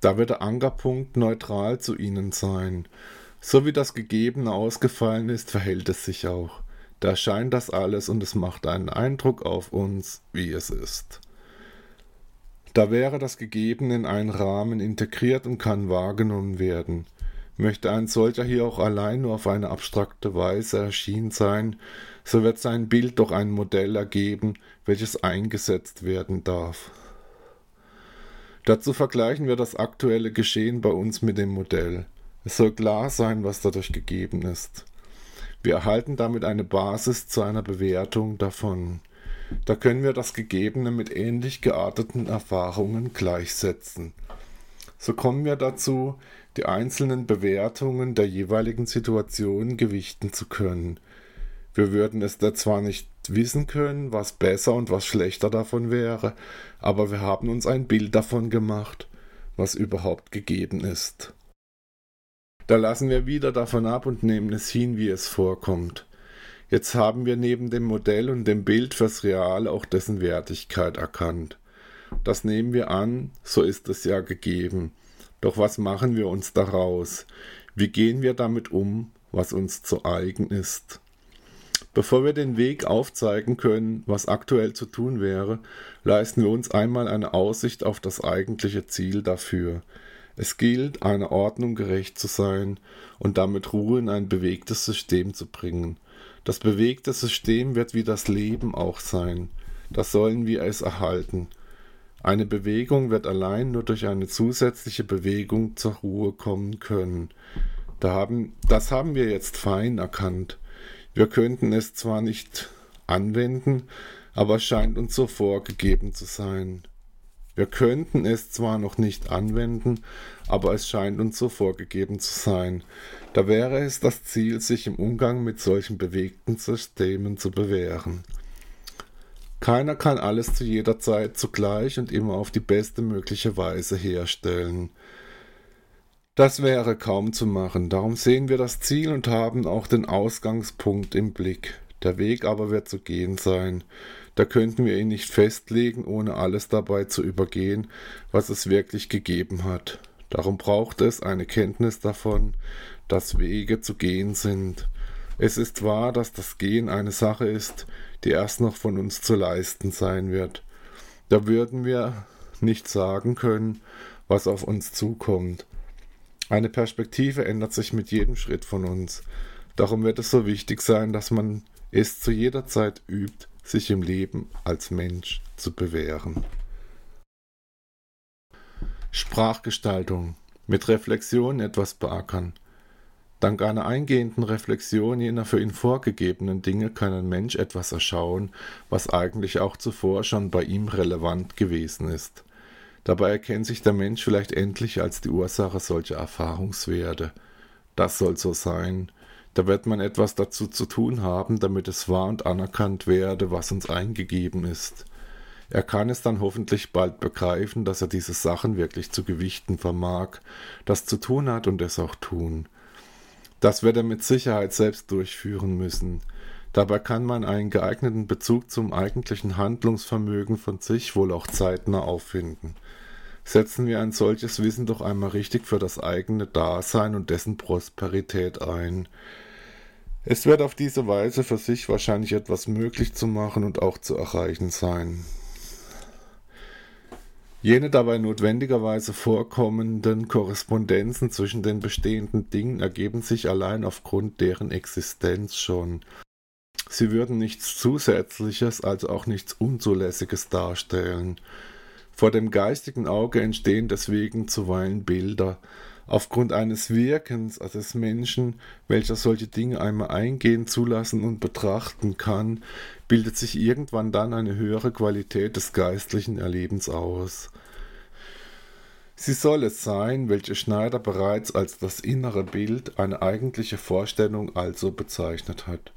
Da wird der Ankerpunkt neutral zu ihnen sein. So wie das Gegebene ausgefallen ist, verhält es sich auch. Da erscheint das alles und es macht einen Eindruck auf uns, wie es ist. Da wäre das Gegebene in einen Rahmen integriert und kann wahrgenommen werden. Möchte ein solcher hier auch allein nur auf eine abstrakte Weise erschienen sein, so wird sein Bild doch ein Modell ergeben, welches eingesetzt werden darf. Dazu vergleichen wir das aktuelle Geschehen bei uns mit dem Modell. Es soll klar sein, was dadurch gegeben ist. Wir erhalten damit eine Basis zu einer Bewertung davon. Da können wir das Gegebene mit ähnlich gearteten Erfahrungen gleichsetzen. So kommen wir dazu, die einzelnen Bewertungen der jeweiligen Situation gewichten zu können. Wir würden es da zwar nicht wissen können, was besser und was schlechter davon wäre, aber wir haben uns ein Bild davon gemacht, was überhaupt gegeben ist. Da lassen wir wieder davon ab und nehmen es hin, wie es vorkommt. Jetzt haben wir neben dem Modell und dem Bild fürs Reale auch dessen Wertigkeit erkannt. Das nehmen wir an, so ist es ja gegeben. Doch was machen wir uns daraus? Wie gehen wir damit um, was uns zu eigen ist? Bevor wir den Weg aufzeigen können, was aktuell zu tun wäre, leisten wir uns einmal eine Aussicht auf das eigentliche Ziel dafür. Es gilt, einer Ordnung gerecht zu sein und damit Ruhe in ein bewegtes System zu bringen. Das bewegte System wird wie das Leben auch sein. Das sollen wir es erhalten. Eine Bewegung wird allein nur durch eine zusätzliche Bewegung zur Ruhe kommen können. Da haben, das haben wir jetzt fein erkannt. Wir könnten es zwar nicht anwenden, aber es scheint uns so vorgegeben zu sein. Wir könnten es zwar noch nicht anwenden, aber es scheint uns so vorgegeben zu sein. Da wäre es das Ziel, sich im Umgang mit solchen bewegten Systemen zu bewähren. Keiner kann alles zu jeder Zeit zugleich und immer auf die beste mögliche Weise herstellen. Das wäre kaum zu machen, darum sehen wir das Ziel und haben auch den Ausgangspunkt im Blick. Der Weg aber wird zu gehen sein. Da könnten wir ihn nicht festlegen, ohne alles dabei zu übergehen, was es wirklich gegeben hat. Darum braucht es eine Kenntnis davon, dass Wege zu gehen sind. Es ist wahr, dass das Gehen eine Sache ist, die erst noch von uns zu leisten sein wird. Da würden wir nicht sagen können, was auf uns zukommt. Eine Perspektive ändert sich mit jedem Schritt von uns. Darum wird es so wichtig sein, dass man es zu jeder Zeit übt, sich im Leben als Mensch zu bewähren. Sprachgestaltung mit Reflexion etwas beackern. Dank einer eingehenden Reflexion jener für ihn vorgegebenen Dinge kann ein Mensch etwas erschauen, was eigentlich auch zuvor schon bei ihm relevant gewesen ist. Dabei erkennt sich der Mensch vielleicht endlich als die Ursache solcher Erfahrungswerte. Das soll so sein, da wird man etwas dazu zu tun haben, damit es wahr und anerkannt werde, was uns eingegeben ist. Er kann es dann hoffentlich bald begreifen, dass er diese Sachen wirklich zu gewichten vermag, das zu tun hat und es auch tun. Das wird er mit Sicherheit selbst durchführen müssen. Dabei kann man einen geeigneten Bezug zum eigentlichen Handlungsvermögen von sich wohl auch zeitnah auffinden. Setzen wir ein solches Wissen doch einmal richtig für das eigene Dasein und dessen Prosperität ein. Es wird auf diese Weise für sich wahrscheinlich etwas möglich zu machen und auch zu erreichen sein. Jene dabei notwendigerweise vorkommenden Korrespondenzen zwischen den bestehenden Dingen ergeben sich allein aufgrund deren Existenz schon. Sie würden nichts Zusätzliches, also auch nichts Unzulässiges darstellen. Vor dem geistigen Auge entstehen deswegen zuweilen Bilder, aufgrund eines Wirkens des Menschen, welcher solche Dinge einmal eingehen, zulassen und betrachten kann, bildet sich irgendwann dann eine höhere Qualität des geistlichen Erlebens aus. Sie soll es sein, welche Schneider bereits als das innere Bild eine eigentliche Vorstellung also bezeichnet hat.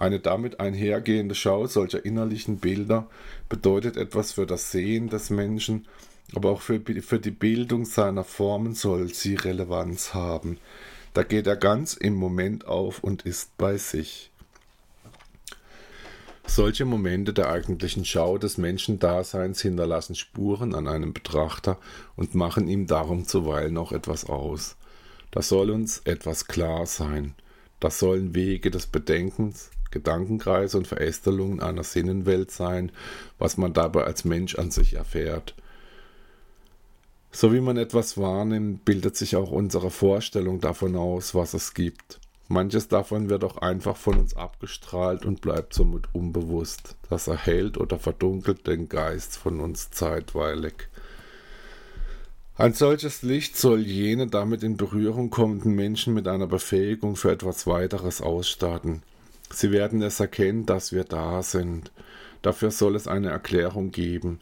Eine damit einhergehende Schau solcher innerlichen Bilder bedeutet etwas für das Sehen des Menschen aber auch für, für die Bildung seiner Formen soll sie Relevanz haben. Da geht er ganz im Moment auf und ist bei sich. Solche Momente der eigentlichen Schau des Menschendaseins hinterlassen Spuren an einem Betrachter und machen ihm darum zuweilen auch etwas aus. Da soll uns etwas klar sein. Das sollen Wege des Bedenkens, Gedankenkreise und Verästelungen einer Sinnenwelt sein, was man dabei als Mensch an sich erfährt. So wie man etwas wahrnimmt, bildet sich auch unsere Vorstellung davon aus, was es gibt. Manches davon wird auch einfach von uns abgestrahlt und bleibt somit unbewusst. Das erhält oder verdunkelt den Geist von uns zeitweilig. Ein solches Licht soll jene damit in Berührung kommenden Menschen mit einer Befähigung für etwas weiteres ausstatten. Sie werden es erkennen, dass wir da sind. Dafür soll es eine Erklärung geben.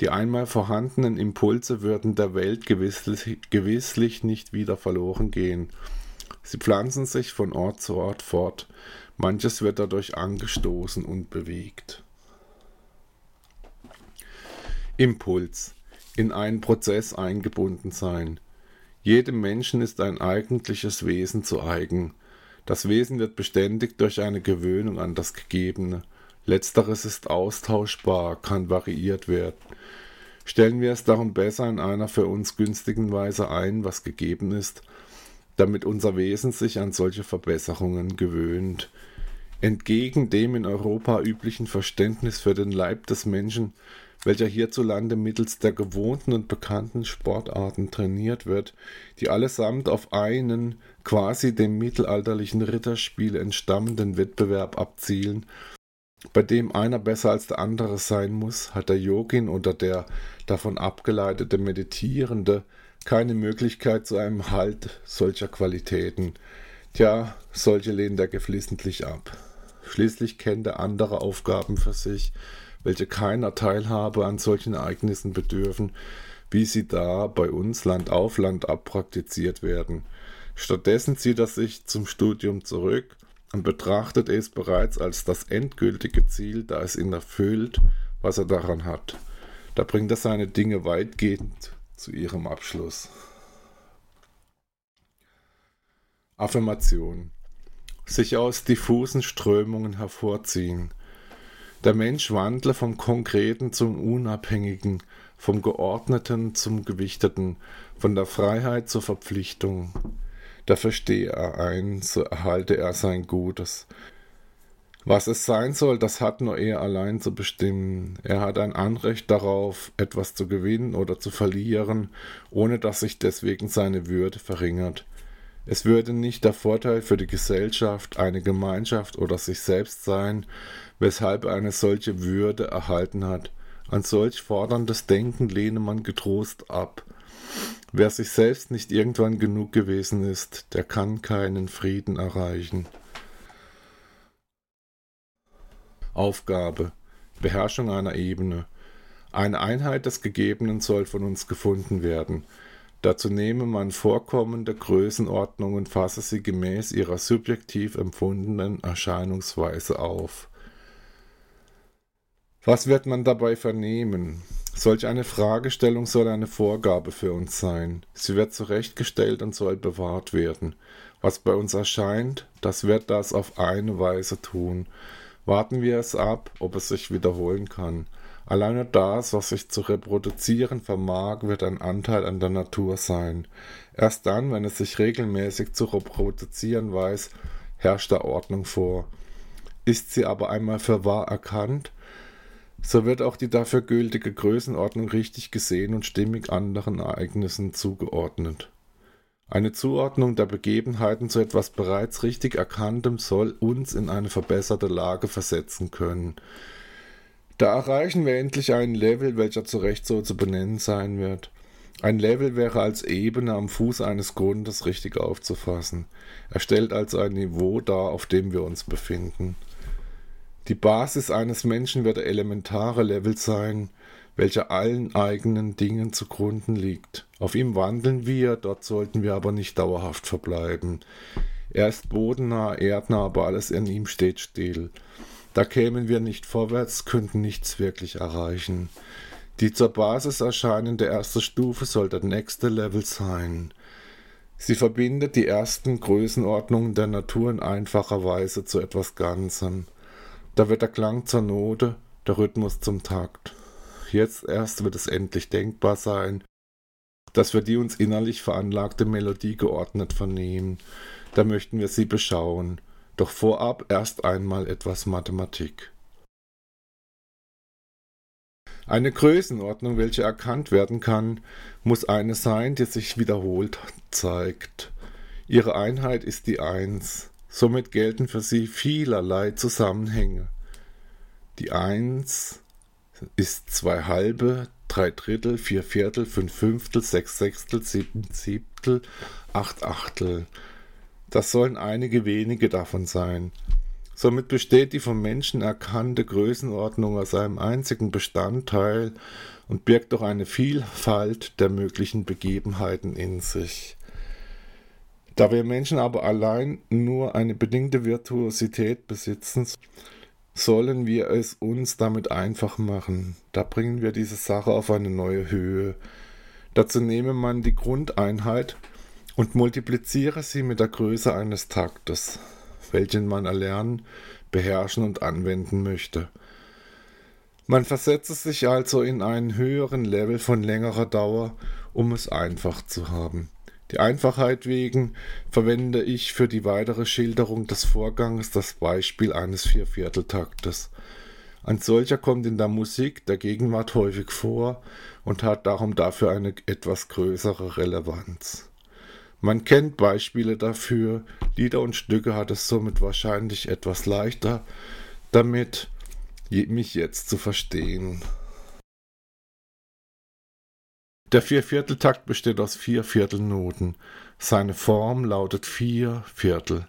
Die einmal vorhandenen Impulse würden der Welt gewisslich, gewisslich nicht wieder verloren gehen. Sie pflanzen sich von Ort zu Ort fort, manches wird dadurch angestoßen und bewegt. Impuls in einen Prozess eingebunden sein. Jedem Menschen ist ein eigentliches Wesen zu eigen. Das Wesen wird beständig durch eine Gewöhnung an das Gegebene. Letzteres ist austauschbar, kann variiert werden. Stellen wir es darum besser in einer für uns günstigen Weise ein, was gegeben ist, damit unser Wesen sich an solche Verbesserungen gewöhnt. Entgegen dem in Europa üblichen Verständnis für den Leib des Menschen, welcher hierzulande mittels der gewohnten und bekannten Sportarten trainiert wird, die allesamt auf einen quasi dem mittelalterlichen Ritterspiel entstammenden Wettbewerb abzielen, bei dem einer besser als der andere sein muss, hat der Yogin oder der davon abgeleitete Meditierende keine Möglichkeit zu einem Halt solcher Qualitäten. Tja, solche lehnt er geflissentlich ab. Schließlich kennt er andere Aufgaben für sich, welche keiner Teilhabe an solchen Ereignissen bedürfen, wie sie da bei uns Land auf Land ab praktiziert werden. Stattdessen zieht er sich zum Studium zurück und betrachtet es bereits als das endgültige Ziel, da es ihn erfüllt, was er daran hat. Da bringt er seine Dinge weitgehend zu ihrem Abschluss. Affirmation sich aus diffusen Strömungen hervorziehen. Der Mensch wandle vom Konkreten zum Unabhängigen, vom Geordneten zum Gewichteten, von der Freiheit zur Verpflichtung. Da verstehe er ein, so erhalte er sein Gutes. Was es sein soll, das hat nur er allein zu bestimmen. Er hat ein Anrecht darauf, etwas zu gewinnen oder zu verlieren, ohne dass sich deswegen seine Würde verringert. Es würde nicht der Vorteil für die Gesellschaft, eine Gemeinschaft oder sich selbst sein, weshalb er eine solche Würde erhalten hat. Ein solch forderndes Denken lehne man getrost ab. Wer sich selbst nicht irgendwann genug gewesen ist, der kann keinen Frieden erreichen. Aufgabe Beherrschung einer Ebene. Eine Einheit des Gegebenen soll von uns gefunden werden. Dazu nehme man vorkommende Größenordnung und fasse sie gemäß ihrer subjektiv empfundenen Erscheinungsweise auf. Was wird man dabei vernehmen? Solch eine Fragestellung soll eine Vorgabe für uns sein. Sie wird zurechtgestellt und soll bewahrt werden. Was bei uns erscheint, das wird das auf eine Weise tun. Warten wir es ab, ob es sich wiederholen kann. Alleine das, was sich zu reproduzieren vermag, wird ein Anteil an der Natur sein. Erst dann, wenn es sich regelmäßig zu reproduzieren weiß, herrscht da Ordnung vor. Ist sie aber einmal für wahr erkannt, so wird auch die dafür gültige Größenordnung richtig gesehen und stimmig anderen Ereignissen zugeordnet. Eine Zuordnung der Begebenheiten zu etwas bereits richtig Erkanntem soll uns in eine verbesserte Lage versetzen können. Da erreichen wir endlich einen Level, welcher zu Recht so zu benennen sein wird. Ein Level wäre als Ebene am Fuß eines Grundes richtig aufzufassen. Er stellt also ein Niveau dar, auf dem wir uns befinden. Die Basis eines Menschen wird der elementare Level sein, welcher allen eigenen Dingen zugrunde liegt. Auf ihm wandeln wir, dort sollten wir aber nicht dauerhaft verbleiben. Er ist bodennah, erdnah, aber alles in ihm steht still. Da kämen wir nicht vorwärts, könnten nichts wirklich erreichen. Die zur Basis erscheinende erste Stufe soll der nächste Level sein. Sie verbindet die ersten Größenordnungen der Natur in einfacher Weise zu etwas Ganzem. Da wird der Klang zur Note, der Rhythmus zum Takt. Jetzt erst wird es endlich denkbar sein, dass wir die uns innerlich veranlagte Melodie geordnet vernehmen. Da möchten wir sie beschauen. Doch vorab erst einmal etwas Mathematik. Eine Größenordnung, welche erkannt werden kann, muss eine sein, die sich wiederholt zeigt. Ihre Einheit ist die Eins. Somit gelten für sie vielerlei Zusammenhänge. Die Eins ist zwei halbe, drei Drittel, vier Viertel, fünf Fünftel, sechs Sechstel, sieben Siebtel, acht Achtel. Das sollen einige wenige davon sein. Somit besteht die vom Menschen erkannte Größenordnung aus einem einzigen Bestandteil und birgt doch eine Vielfalt der möglichen Begebenheiten in sich. Da wir Menschen aber allein nur eine bedingte Virtuosität besitzen, sollen wir es uns damit einfach machen. Da bringen wir diese Sache auf eine neue Höhe. Dazu nehme man die Grundeinheit und multipliziere sie mit der Größe eines Taktes, welchen man erlernen, beherrschen und anwenden möchte. Man versetze sich also in einen höheren Level von längerer Dauer, um es einfach zu haben. Die Einfachheit wegen verwende ich für die weitere Schilderung des Vorgangs das Beispiel eines Viervierteltaktes. Ein solcher kommt in der Musik der Gegenwart häufig vor und hat darum dafür eine etwas größere Relevanz. Man kennt Beispiele dafür, Lieder und Stücke hat es somit wahrscheinlich etwas leichter damit, mich jetzt zu verstehen. Der Viervierteltakt besteht aus vier Viertelnoten. Seine Form lautet vier Viertel.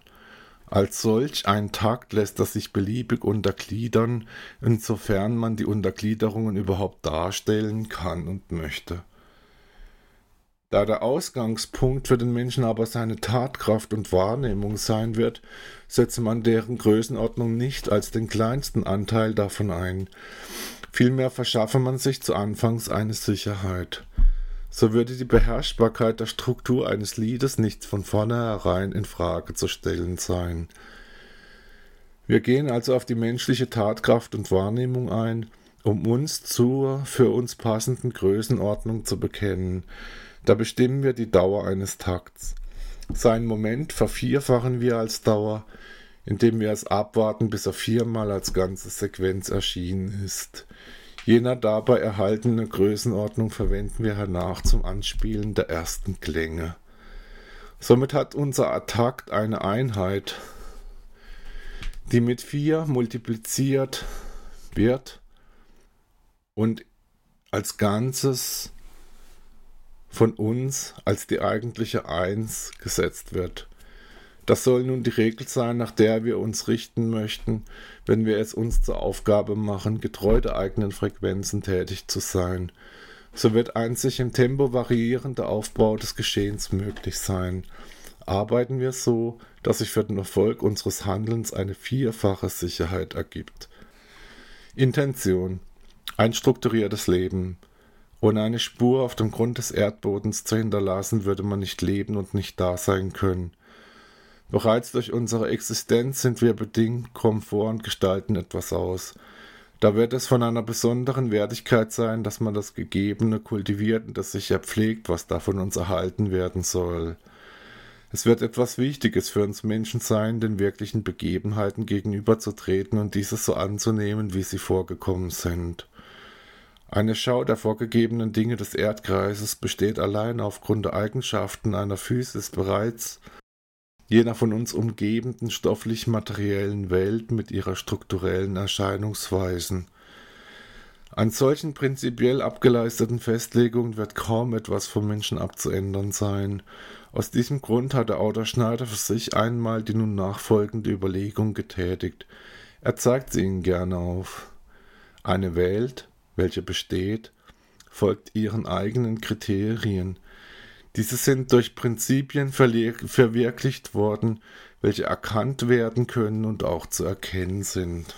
Als solch ein Takt lässt er sich beliebig untergliedern, insofern man die Untergliederungen überhaupt darstellen kann und möchte. Da der Ausgangspunkt für den Menschen aber seine Tatkraft und Wahrnehmung sein wird, setze man deren Größenordnung nicht als den kleinsten Anteil davon ein. Vielmehr verschaffe man sich zu Anfangs eine Sicherheit. So würde die Beherrschbarkeit der Struktur eines Liedes nicht von vornherein in Frage zu stellen sein. Wir gehen also auf die menschliche Tatkraft und Wahrnehmung ein, um uns zur für uns passenden Größenordnung zu bekennen, da bestimmen wir die Dauer eines Takts. Seinen Moment vervierfachen wir als Dauer, indem wir es abwarten, bis er viermal als ganze Sequenz erschienen ist. Jener dabei erhaltene Größenordnung verwenden wir hernach zum Anspielen der ersten Klänge. Somit hat unser Takt eine Einheit, die mit vier multipliziert wird und als Ganzes von uns als die eigentliche Eins gesetzt wird. Das soll nun die Regel sein, nach der wir uns richten möchten, wenn wir es uns zur Aufgabe machen, getreu der eigenen Frequenzen tätig zu sein. So wird ein sich im Tempo variierender Aufbau des Geschehens möglich sein. Arbeiten wir so, dass sich für den Erfolg unseres Handelns eine vierfache Sicherheit ergibt. Intention. Ein strukturiertes Leben. Ohne eine Spur auf dem Grund des Erdbodens zu hinterlassen, würde man nicht leben und nicht da sein können. Bereits durch unsere Existenz sind wir bedingt, Komfort und gestalten etwas aus. Da wird es von einer besonderen Wertigkeit sein, dass man das Gegebene kultiviert und das sicher pflegt, was da von uns erhalten werden soll. Es wird etwas Wichtiges für uns Menschen sein, den wirklichen Begebenheiten gegenüberzutreten und diese so anzunehmen, wie sie vorgekommen sind. Eine Schau der vorgegebenen Dinge des Erdkreises besteht allein aufgrund der Eigenschaften einer Physis bereits jener von uns umgebenden stofflich-materiellen Welt mit ihrer strukturellen Erscheinungsweisen. An solchen prinzipiell abgeleisteten Festlegungen wird kaum etwas vom Menschen abzuändern sein. Aus diesem Grund hat der Autor Schneider für sich einmal die nun nachfolgende Überlegung getätigt. Er zeigt sie Ihnen gerne auf. Eine Welt, welche besteht, folgt ihren eigenen Kriterien. Diese sind durch Prinzipien verwirklicht worden, welche erkannt werden können und auch zu erkennen sind.